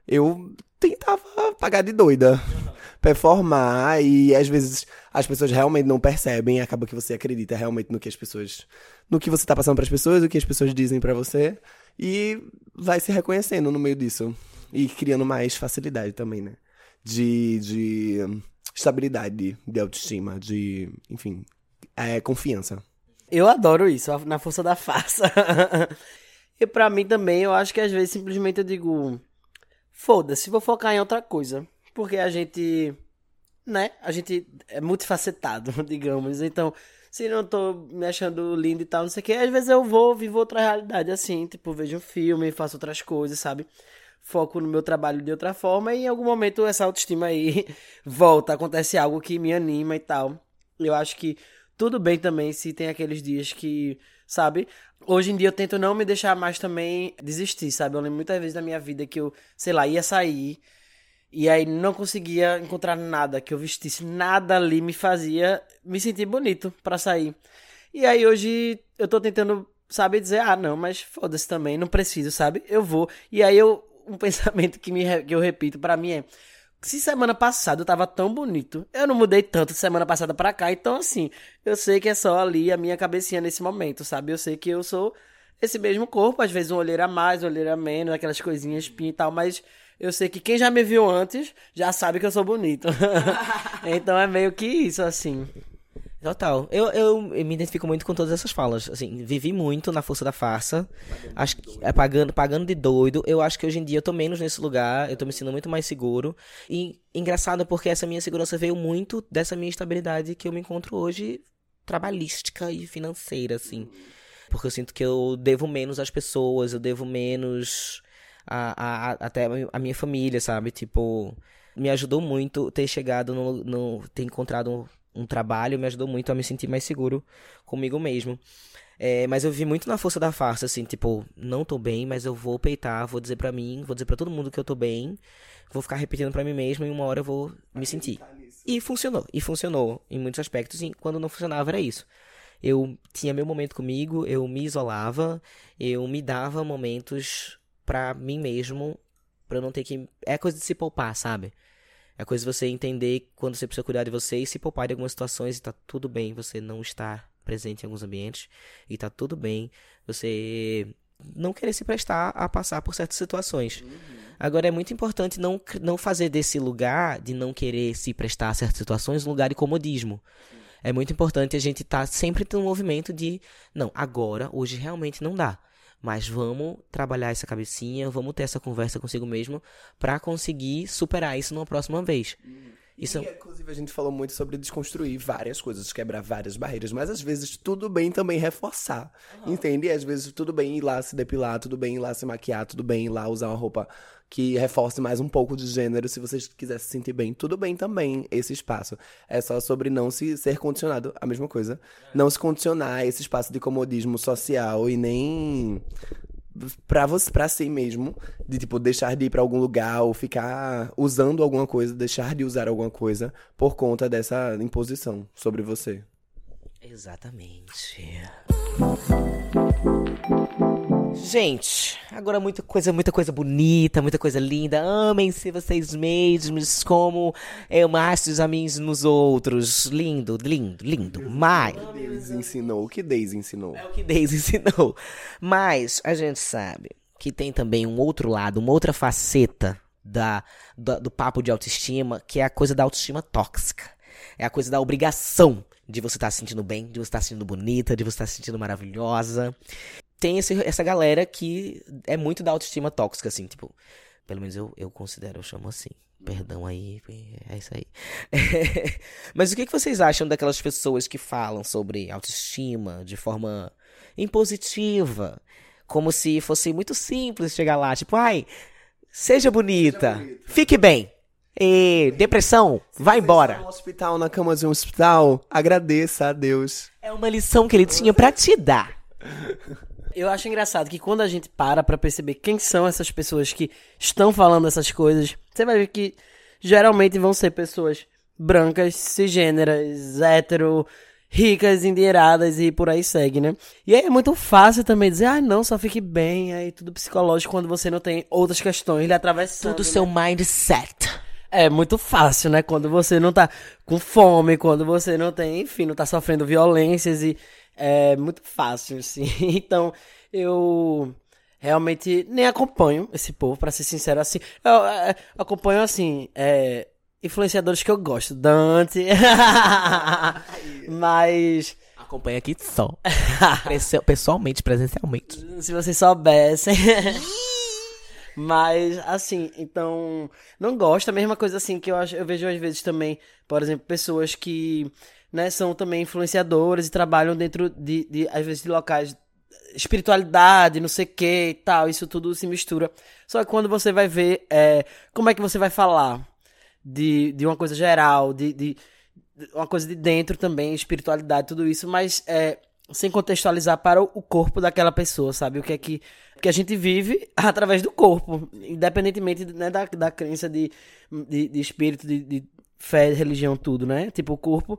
eu tentava pagar de doida, performar, e às vezes as pessoas realmente não percebem, acaba que você acredita realmente no que as pessoas. no que você está passando para as pessoas, o que as pessoas dizem para você, e vai se reconhecendo no meio disso. E criando mais facilidade também, né? De, de estabilidade, de autoestima, de, enfim, é, confiança. Eu adoro isso, na força da farsa. e para mim também, eu acho que às vezes simplesmente eu digo, foda-se, vou focar em outra coisa. Porque a gente, né, a gente é multifacetado, digamos. Então, se não tô me achando lindo e tal, não sei o que, às vezes eu vou, vivo outra realidade assim, tipo, vejo um filme, faço outras coisas, sabe? Foco no meu trabalho de outra forma e em algum momento essa autoestima aí volta, acontece algo que me anima e tal. Eu acho que tudo bem também se tem aqueles dias que, sabe? Hoje em dia eu tento não me deixar mais também desistir, sabe? Eu lembro muitas vezes da minha vida que eu, sei lá, ia sair e aí não conseguia encontrar nada que eu vestisse, nada ali me fazia me sentir bonito para sair. E aí hoje eu tô tentando, sabe, dizer, ah, não, mas foda-se também, não preciso, sabe? Eu vou. E aí eu um pensamento que me que eu repito para mim é se semana passada eu tava tão bonito, eu não mudei tanto de semana passada pra cá, então assim, eu sei que é só ali a minha cabecinha nesse momento, sabe? Eu sei que eu sou esse mesmo corpo, às vezes um olheiro a mais, um olheiro a menos, aquelas coisinhas espinha e tal, mas eu sei que quem já me viu antes já sabe que eu sou bonito. então é meio que isso, assim. Total. Eu, eu, eu, me identifico muito com todas essas falas. Assim, vivi muito na força da farsa. Acho que, é, pagando, pagando de doido. Eu acho que hoje em dia eu tô menos nesse lugar. Eu tô me sentindo muito mais seguro. E engraçado porque essa minha segurança veio muito dessa minha estabilidade que eu me encontro hoje trabalhística e financeira, assim. Porque eu sinto que eu devo menos às pessoas, eu devo menos a, a, a até a minha família, sabe? Tipo, me ajudou muito ter chegado no, no ter encontrado um trabalho me ajudou muito a me sentir mais seguro comigo mesmo. É, mas eu vi muito na força da farsa, assim, tipo, não tô bem, mas eu vou peitar, vou dizer pra mim, vou dizer pra todo mundo que eu tô bem, vou ficar repetindo pra mim mesmo e uma hora eu vou me sentir. E funcionou, e funcionou em muitos aspectos, e quando não funcionava era isso. Eu tinha meu momento comigo, eu me isolava, eu me dava momentos pra mim mesmo, pra eu não ter que. É coisa de se poupar, sabe? É coisa de você entender quando você precisa cuidar de você e se poupar de algumas situações e tá tudo bem você não estar presente em alguns ambientes e tá tudo bem você não querer se prestar a passar por certas situações. Agora é muito importante não, não fazer desse lugar de não querer se prestar a certas situações um lugar de comodismo. É muito importante a gente estar sempre no movimento de, não, agora, hoje realmente não dá. Mas vamos trabalhar essa cabecinha, vamos ter essa conversa consigo mesmo pra conseguir superar isso numa próxima vez. Isso E, inclusive, a gente falou muito sobre desconstruir várias coisas, quebrar várias barreiras, mas às vezes tudo bem também reforçar, entende? E às vezes tudo bem ir lá se depilar, tudo bem ir lá se maquiar, tudo bem ir lá usar uma roupa que reforce mais um pouco de gênero, se você quiser se sentir bem, tudo bem também esse espaço. É só sobre não se ser condicionado, a mesma coisa. Não se condicionar a esse espaço de comodismo social e nem pra você, para si mesmo, de tipo deixar de ir pra algum lugar ou ficar usando alguma coisa, deixar de usar alguma coisa por conta dessa imposição sobre você. Exatamente. Gente, agora muita coisa, muita coisa bonita, muita coisa linda. Amem-se vocês mesmos como amastes a mim nos outros. Lindo, lindo, lindo. Mas Daisy ensinou o que Daisy ensinou. é o que Daisy ensinou. Mas a gente sabe que tem também um outro lado, uma outra faceta da, da- do papo de autoestima, que é a coisa da autoestima tóxica. É a coisa da obrigação de você estar se sentindo bem, de você estar se sentindo bonita, de você estar se sentindo maravilhosa. Tem esse- essa galera que é muito da autoestima tóxica, assim, tipo. Pelo menos eu, eu considero, eu chamo assim. Perdão aí, é isso aí. Mas o que, que vocês acham daquelas pessoas que falam sobre autoestima de forma impositiva? Como se fosse muito simples chegar lá, tipo, ai, seja bonita, fique bem. E depressão, vai embora. No hospital, na cama de um hospital, agradeça a Deus. É uma lição que ele tinha pra te dar. Eu acho engraçado que quando a gente para pra perceber quem são essas pessoas que estão falando essas coisas, você vai ver que geralmente vão ser pessoas brancas, cisgêneras, hétero, ricas, endinheiradas e por aí segue, né? E aí é muito fácil também dizer, ah, não, só fique bem, aí tudo psicológico quando você não tem outras questões lhe atravessando. Tudo né? seu mindset. É muito fácil, né? Quando você não tá com fome, quando você não tem, enfim, não tá sofrendo violências e é muito fácil, assim. Então, eu realmente nem acompanho esse povo, pra ser sincero, assim. Eu, é, acompanho, assim, é, influenciadores que eu gosto, Dante. Mas, Acompanha aqui só. Pessoalmente, presencialmente. se vocês soubessem. Mas, assim, então, não gosto. A mesma coisa, assim, que eu, acho, eu vejo às vezes também, por exemplo, pessoas que, né, são também influenciadoras e trabalham dentro de, de às vezes, de locais, espiritualidade, não sei o que e tal, isso tudo se mistura. Só que quando você vai ver, é, como é que você vai falar de, de uma coisa geral, de, de, uma coisa de dentro também, espiritualidade, tudo isso, mas é, sem contextualizar para o o corpo daquela pessoa, sabe? O que é que, que a gente vive através do corpo, independentemente né, da, da crença de, de, de espírito, de, de fé, religião, tudo, né? Tipo, o corpo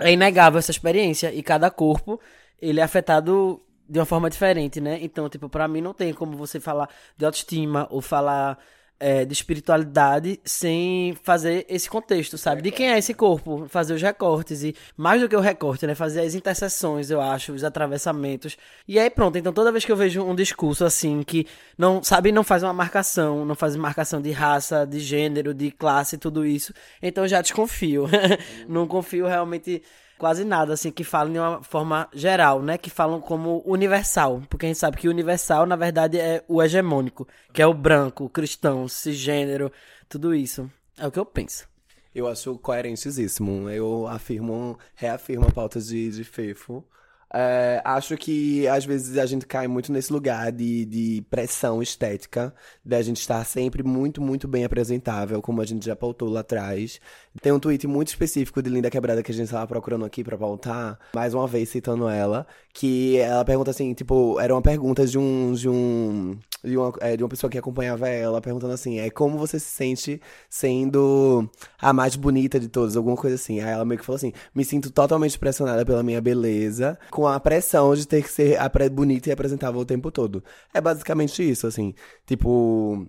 é inegável essa experiência e cada corpo ele é afetado de uma forma diferente, né? Então, tipo, pra mim não tem como você falar de autoestima ou falar é, de espiritualidade sem fazer esse contexto, sabe? De quem é esse corpo, fazer os recortes e mais do que o recorte, né? Fazer as interseções, eu acho, os atravessamentos. E aí pronto, então toda vez que eu vejo um discurso assim que não, sabe, não faz uma marcação, não faz marcação de raça, de gênero, de classe, tudo isso, então já desconfio. não confio realmente quase nada, assim, que falam de uma forma geral, né? Que falam como universal. Porque a gente sabe que universal, na verdade, é o hegemônico, que é o branco, o cristão, cisgênero, tudo isso. É o que eu penso. Eu acho coerentíssimo. Eu afirmo, reafirmo a pauta de, de Fefo. É, acho que às vezes a gente cai muito nesse lugar de, de pressão estética, da gente estar sempre muito, muito bem apresentável, como a gente já pautou lá atrás. Tem um tweet muito específico de Linda Quebrada que a gente estava procurando aqui pra pautar, mais uma vez citando ela, que ela pergunta assim, tipo, era uma pergunta de um. de um. de uma, é, de uma pessoa que acompanhava ela, perguntando assim, é como você se sente sendo a mais bonita de todas, alguma coisa assim. Aí ela meio que falou assim: me sinto totalmente pressionada pela minha beleza, com a pressão de ter que ser apre- bonita e apresentável o tempo todo. É basicamente isso, assim. Tipo.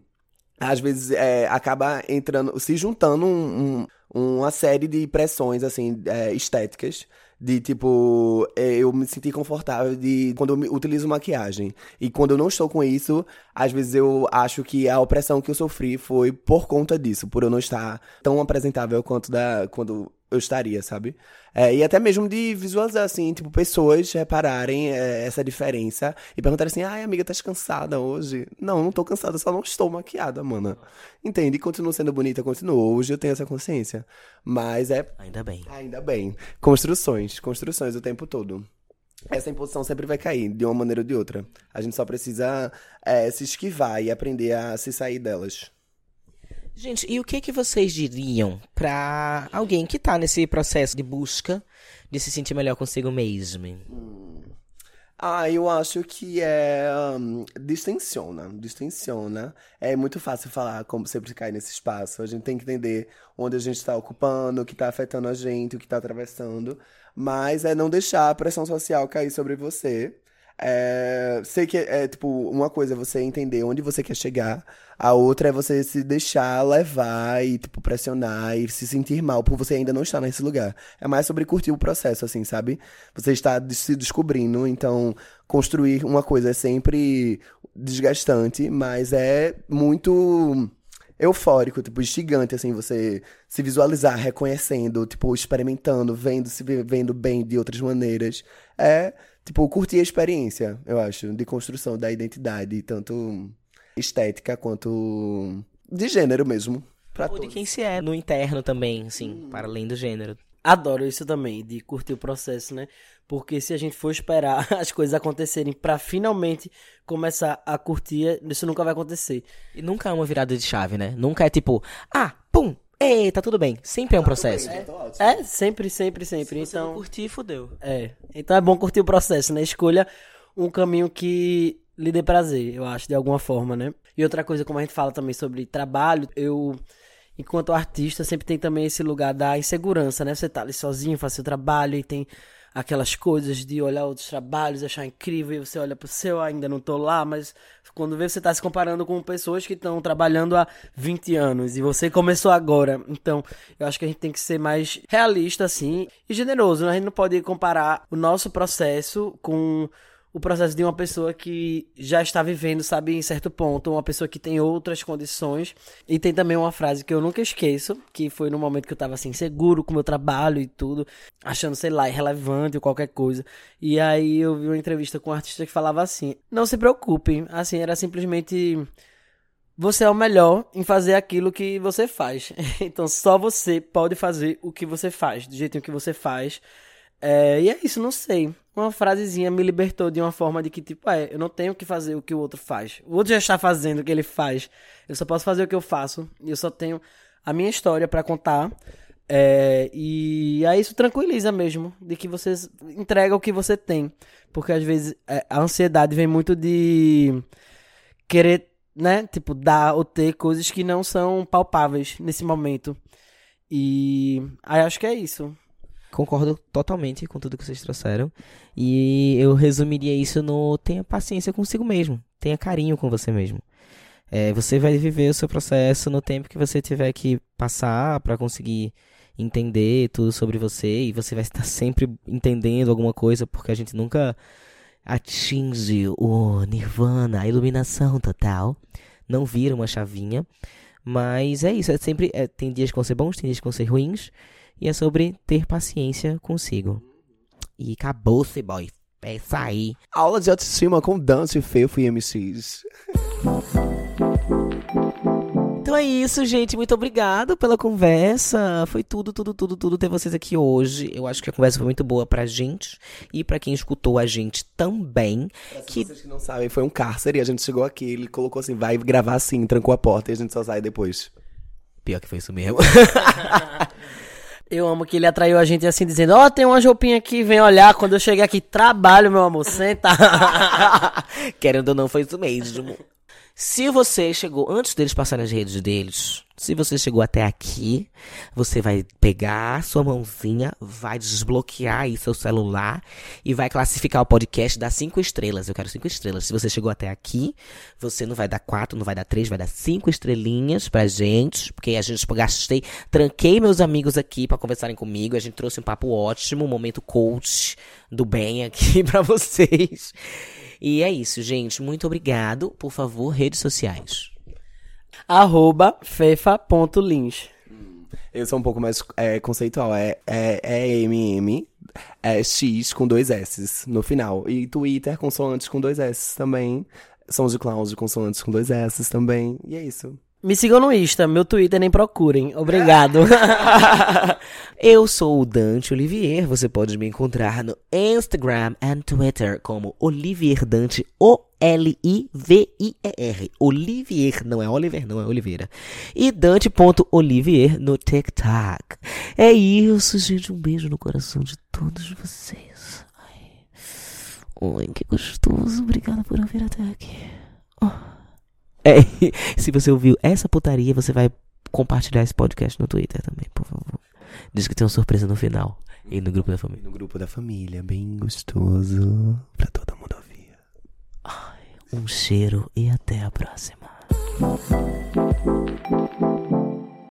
às vezes é, acaba entrando, se juntando um, um, uma série de pressões, assim, é, estéticas. De tipo, é, eu me senti confortável de quando eu utilizo maquiagem. E quando eu não estou com isso, às vezes eu acho que a opressão que eu sofri foi por conta disso, por eu não estar tão apresentável quanto da quando eu estaria, sabe? É, e até mesmo de visualizar, assim, tipo, pessoas repararem é, essa diferença e perguntarem assim, ai, amiga, tá cansada hoje? Não, não tô cansada, só não estou maquiada, mana. Entende? Continuo sendo bonita, continuo. Hoje eu tenho essa consciência. Mas é Ainda bem. Ainda bem. Construções, construções o tempo todo. Essa imposição sempre vai cair, de uma maneira ou de outra. A gente só precisa é, se esquivar e aprender a se sair delas. Gente, e o que que vocês diriam pra alguém que tá nesse processo de busca de se sentir melhor consigo mesmo? Ah, eu acho que é. hum, distensiona. Distensiona. É muito fácil falar como sempre cai nesse espaço. A gente tem que entender onde a gente está ocupando, o que está afetando a gente, o que está atravessando. Mas é não deixar a pressão social cair sobre você. É, sei que é tipo, uma coisa é você entender onde você quer chegar, a outra é você se deixar levar e, tipo, pressionar e se sentir mal por você ainda não estar nesse lugar. É mais sobre curtir o processo, assim, sabe? Você está se descobrindo, então construir uma coisa é sempre desgastante, mas é muito eufórico, tipo, instigante, assim, você se visualizar, reconhecendo, tipo, experimentando, vendo, se ve- vendo bem de outras maneiras. É, tipo, curtir a experiência, eu acho, de construção da identidade, tanto estética quanto de gênero mesmo. Pra Ou de todos. quem se é no interno também, assim, para além do gênero. Adoro isso também, de curtir o processo, né? Porque se a gente for esperar as coisas acontecerem pra finalmente começar a curtir, isso nunca vai acontecer. E nunca é uma virada de chave, né? Nunca é tipo, ah, pum, ei, tá tudo bem. Sempre é um processo. Bem, tô ótimo. É, sempre, sempre, sempre. Se não Então, curtir, fudeu. é. Então é bom curtir o processo, né? Escolha um caminho que lhe dê prazer, eu acho, de alguma forma, né? E outra coisa, como a gente fala também sobre trabalho, eu, enquanto artista, sempre tem também esse lugar da insegurança, né? Você tá ali sozinho, faz seu trabalho e tem aquelas coisas de olhar outros trabalhos, achar incrível, e você olha pro seu, ainda não tô lá, mas quando vê você tá se comparando com pessoas que estão trabalhando há 20 anos e você começou agora. Então, eu acho que a gente tem que ser mais realista assim e generoso, né? A gente não pode comparar o nosso processo com o processo de uma pessoa que já está vivendo, sabe, em certo ponto, uma pessoa que tem outras condições. E tem também uma frase que eu nunca esqueço, que foi no momento que eu tava assim, seguro com o meu trabalho e tudo, achando, sei lá, irrelevante ou qualquer coisa. E aí eu vi uma entrevista com um artista que falava assim: "Não se preocupem", assim, era simplesmente você é o melhor em fazer aquilo que você faz. Então só você pode fazer o que você faz, do jeitinho que você faz. É, e é isso, não sei. Uma frasezinha me libertou de uma forma de que, tipo, é, eu não tenho que fazer o que o outro faz. O outro já está fazendo o que ele faz. Eu só posso fazer o que eu faço. E eu só tenho a minha história pra contar. É, e aí isso tranquiliza mesmo, de que você entrega o que você tem. Porque às vezes é, a ansiedade vem muito de querer, né, tipo, dar ou ter coisas que não são palpáveis nesse momento. E aí acho que é isso. Concordo totalmente com tudo que vocês trouxeram. E eu resumiria isso no tenha paciência consigo mesmo. Tenha carinho com você mesmo. É, você vai viver o seu processo no tempo que você tiver que passar para conseguir entender tudo sobre você. E você vai estar sempre entendendo alguma coisa, porque a gente nunca atinge o nirvana, a iluminação total. Não vira uma chavinha. Mas é isso, é sempre. é, tem dias que vão ser bons, tem dias que vão ser ruins. E é sobre ter paciência consigo. E acabou-se, boy. É isso aí. Aula de autoestima com Dante, Fefo e MCs. Então é isso, gente. Muito obrigado pela conversa. Foi tudo, tudo, tudo, tudo ter vocês aqui hoje. Eu acho que a conversa foi muito boa pra gente e pra quem escutou a gente também. Que Vocês que não sabem, foi um cárcere e a gente chegou aqui, ele colocou assim, vai gravar assim, trancou a porta e a gente só sai depois. pior que foi isso mesmo. Eu amo que ele atraiu a gente assim, dizendo: Ó, tem uma roupinha aqui, vem olhar. Quando eu cheguei aqui, trabalho, meu amor, senta. Querendo ou não, foi isso mesmo. Se você chegou, antes deles passarem as redes deles, se você chegou até aqui, você vai pegar sua mãozinha, vai desbloquear aí seu celular e vai classificar o podcast, dar cinco estrelas. Eu quero cinco estrelas. Se você chegou até aqui, você não vai dar quatro, não vai dar três, vai dar cinco estrelinhas pra gente, porque a gente gastei, tranquei meus amigos aqui para conversarem comigo, a gente trouxe um papo ótimo, um momento coach do bem aqui pra vocês. E é isso, gente. Muito obrigado. Por favor, redes sociais. Arroba fefa.lins. Eu sou um pouco mais é, conceitual. É, é, é MM, é X com dois S no final. E Twitter, consoantes com dois S também. Sons de clown consoantes com dois S também. E é isso. Me sigam no Insta, meu Twitter nem procurem. Obrigado. Eu sou o Dante Olivier. Você pode me encontrar no Instagram e Twitter como Olivier Dante, O-L-I-V-I-E-R. Olivier, não é Oliver, não é Oliveira. E Dante.olivier no TikTok. É isso, gente. Um beijo no coração de todos vocês. Ai, Ai que gostoso. Obrigada por vir até aqui. Oh. É, se você ouviu essa putaria, você vai compartilhar esse podcast no Twitter também, por favor. Diz que tem uma surpresa no final. E no grupo da família. No grupo da família, bem gostoso. Pra todo mundo ouvir. Ai, um cheiro e até a próxima.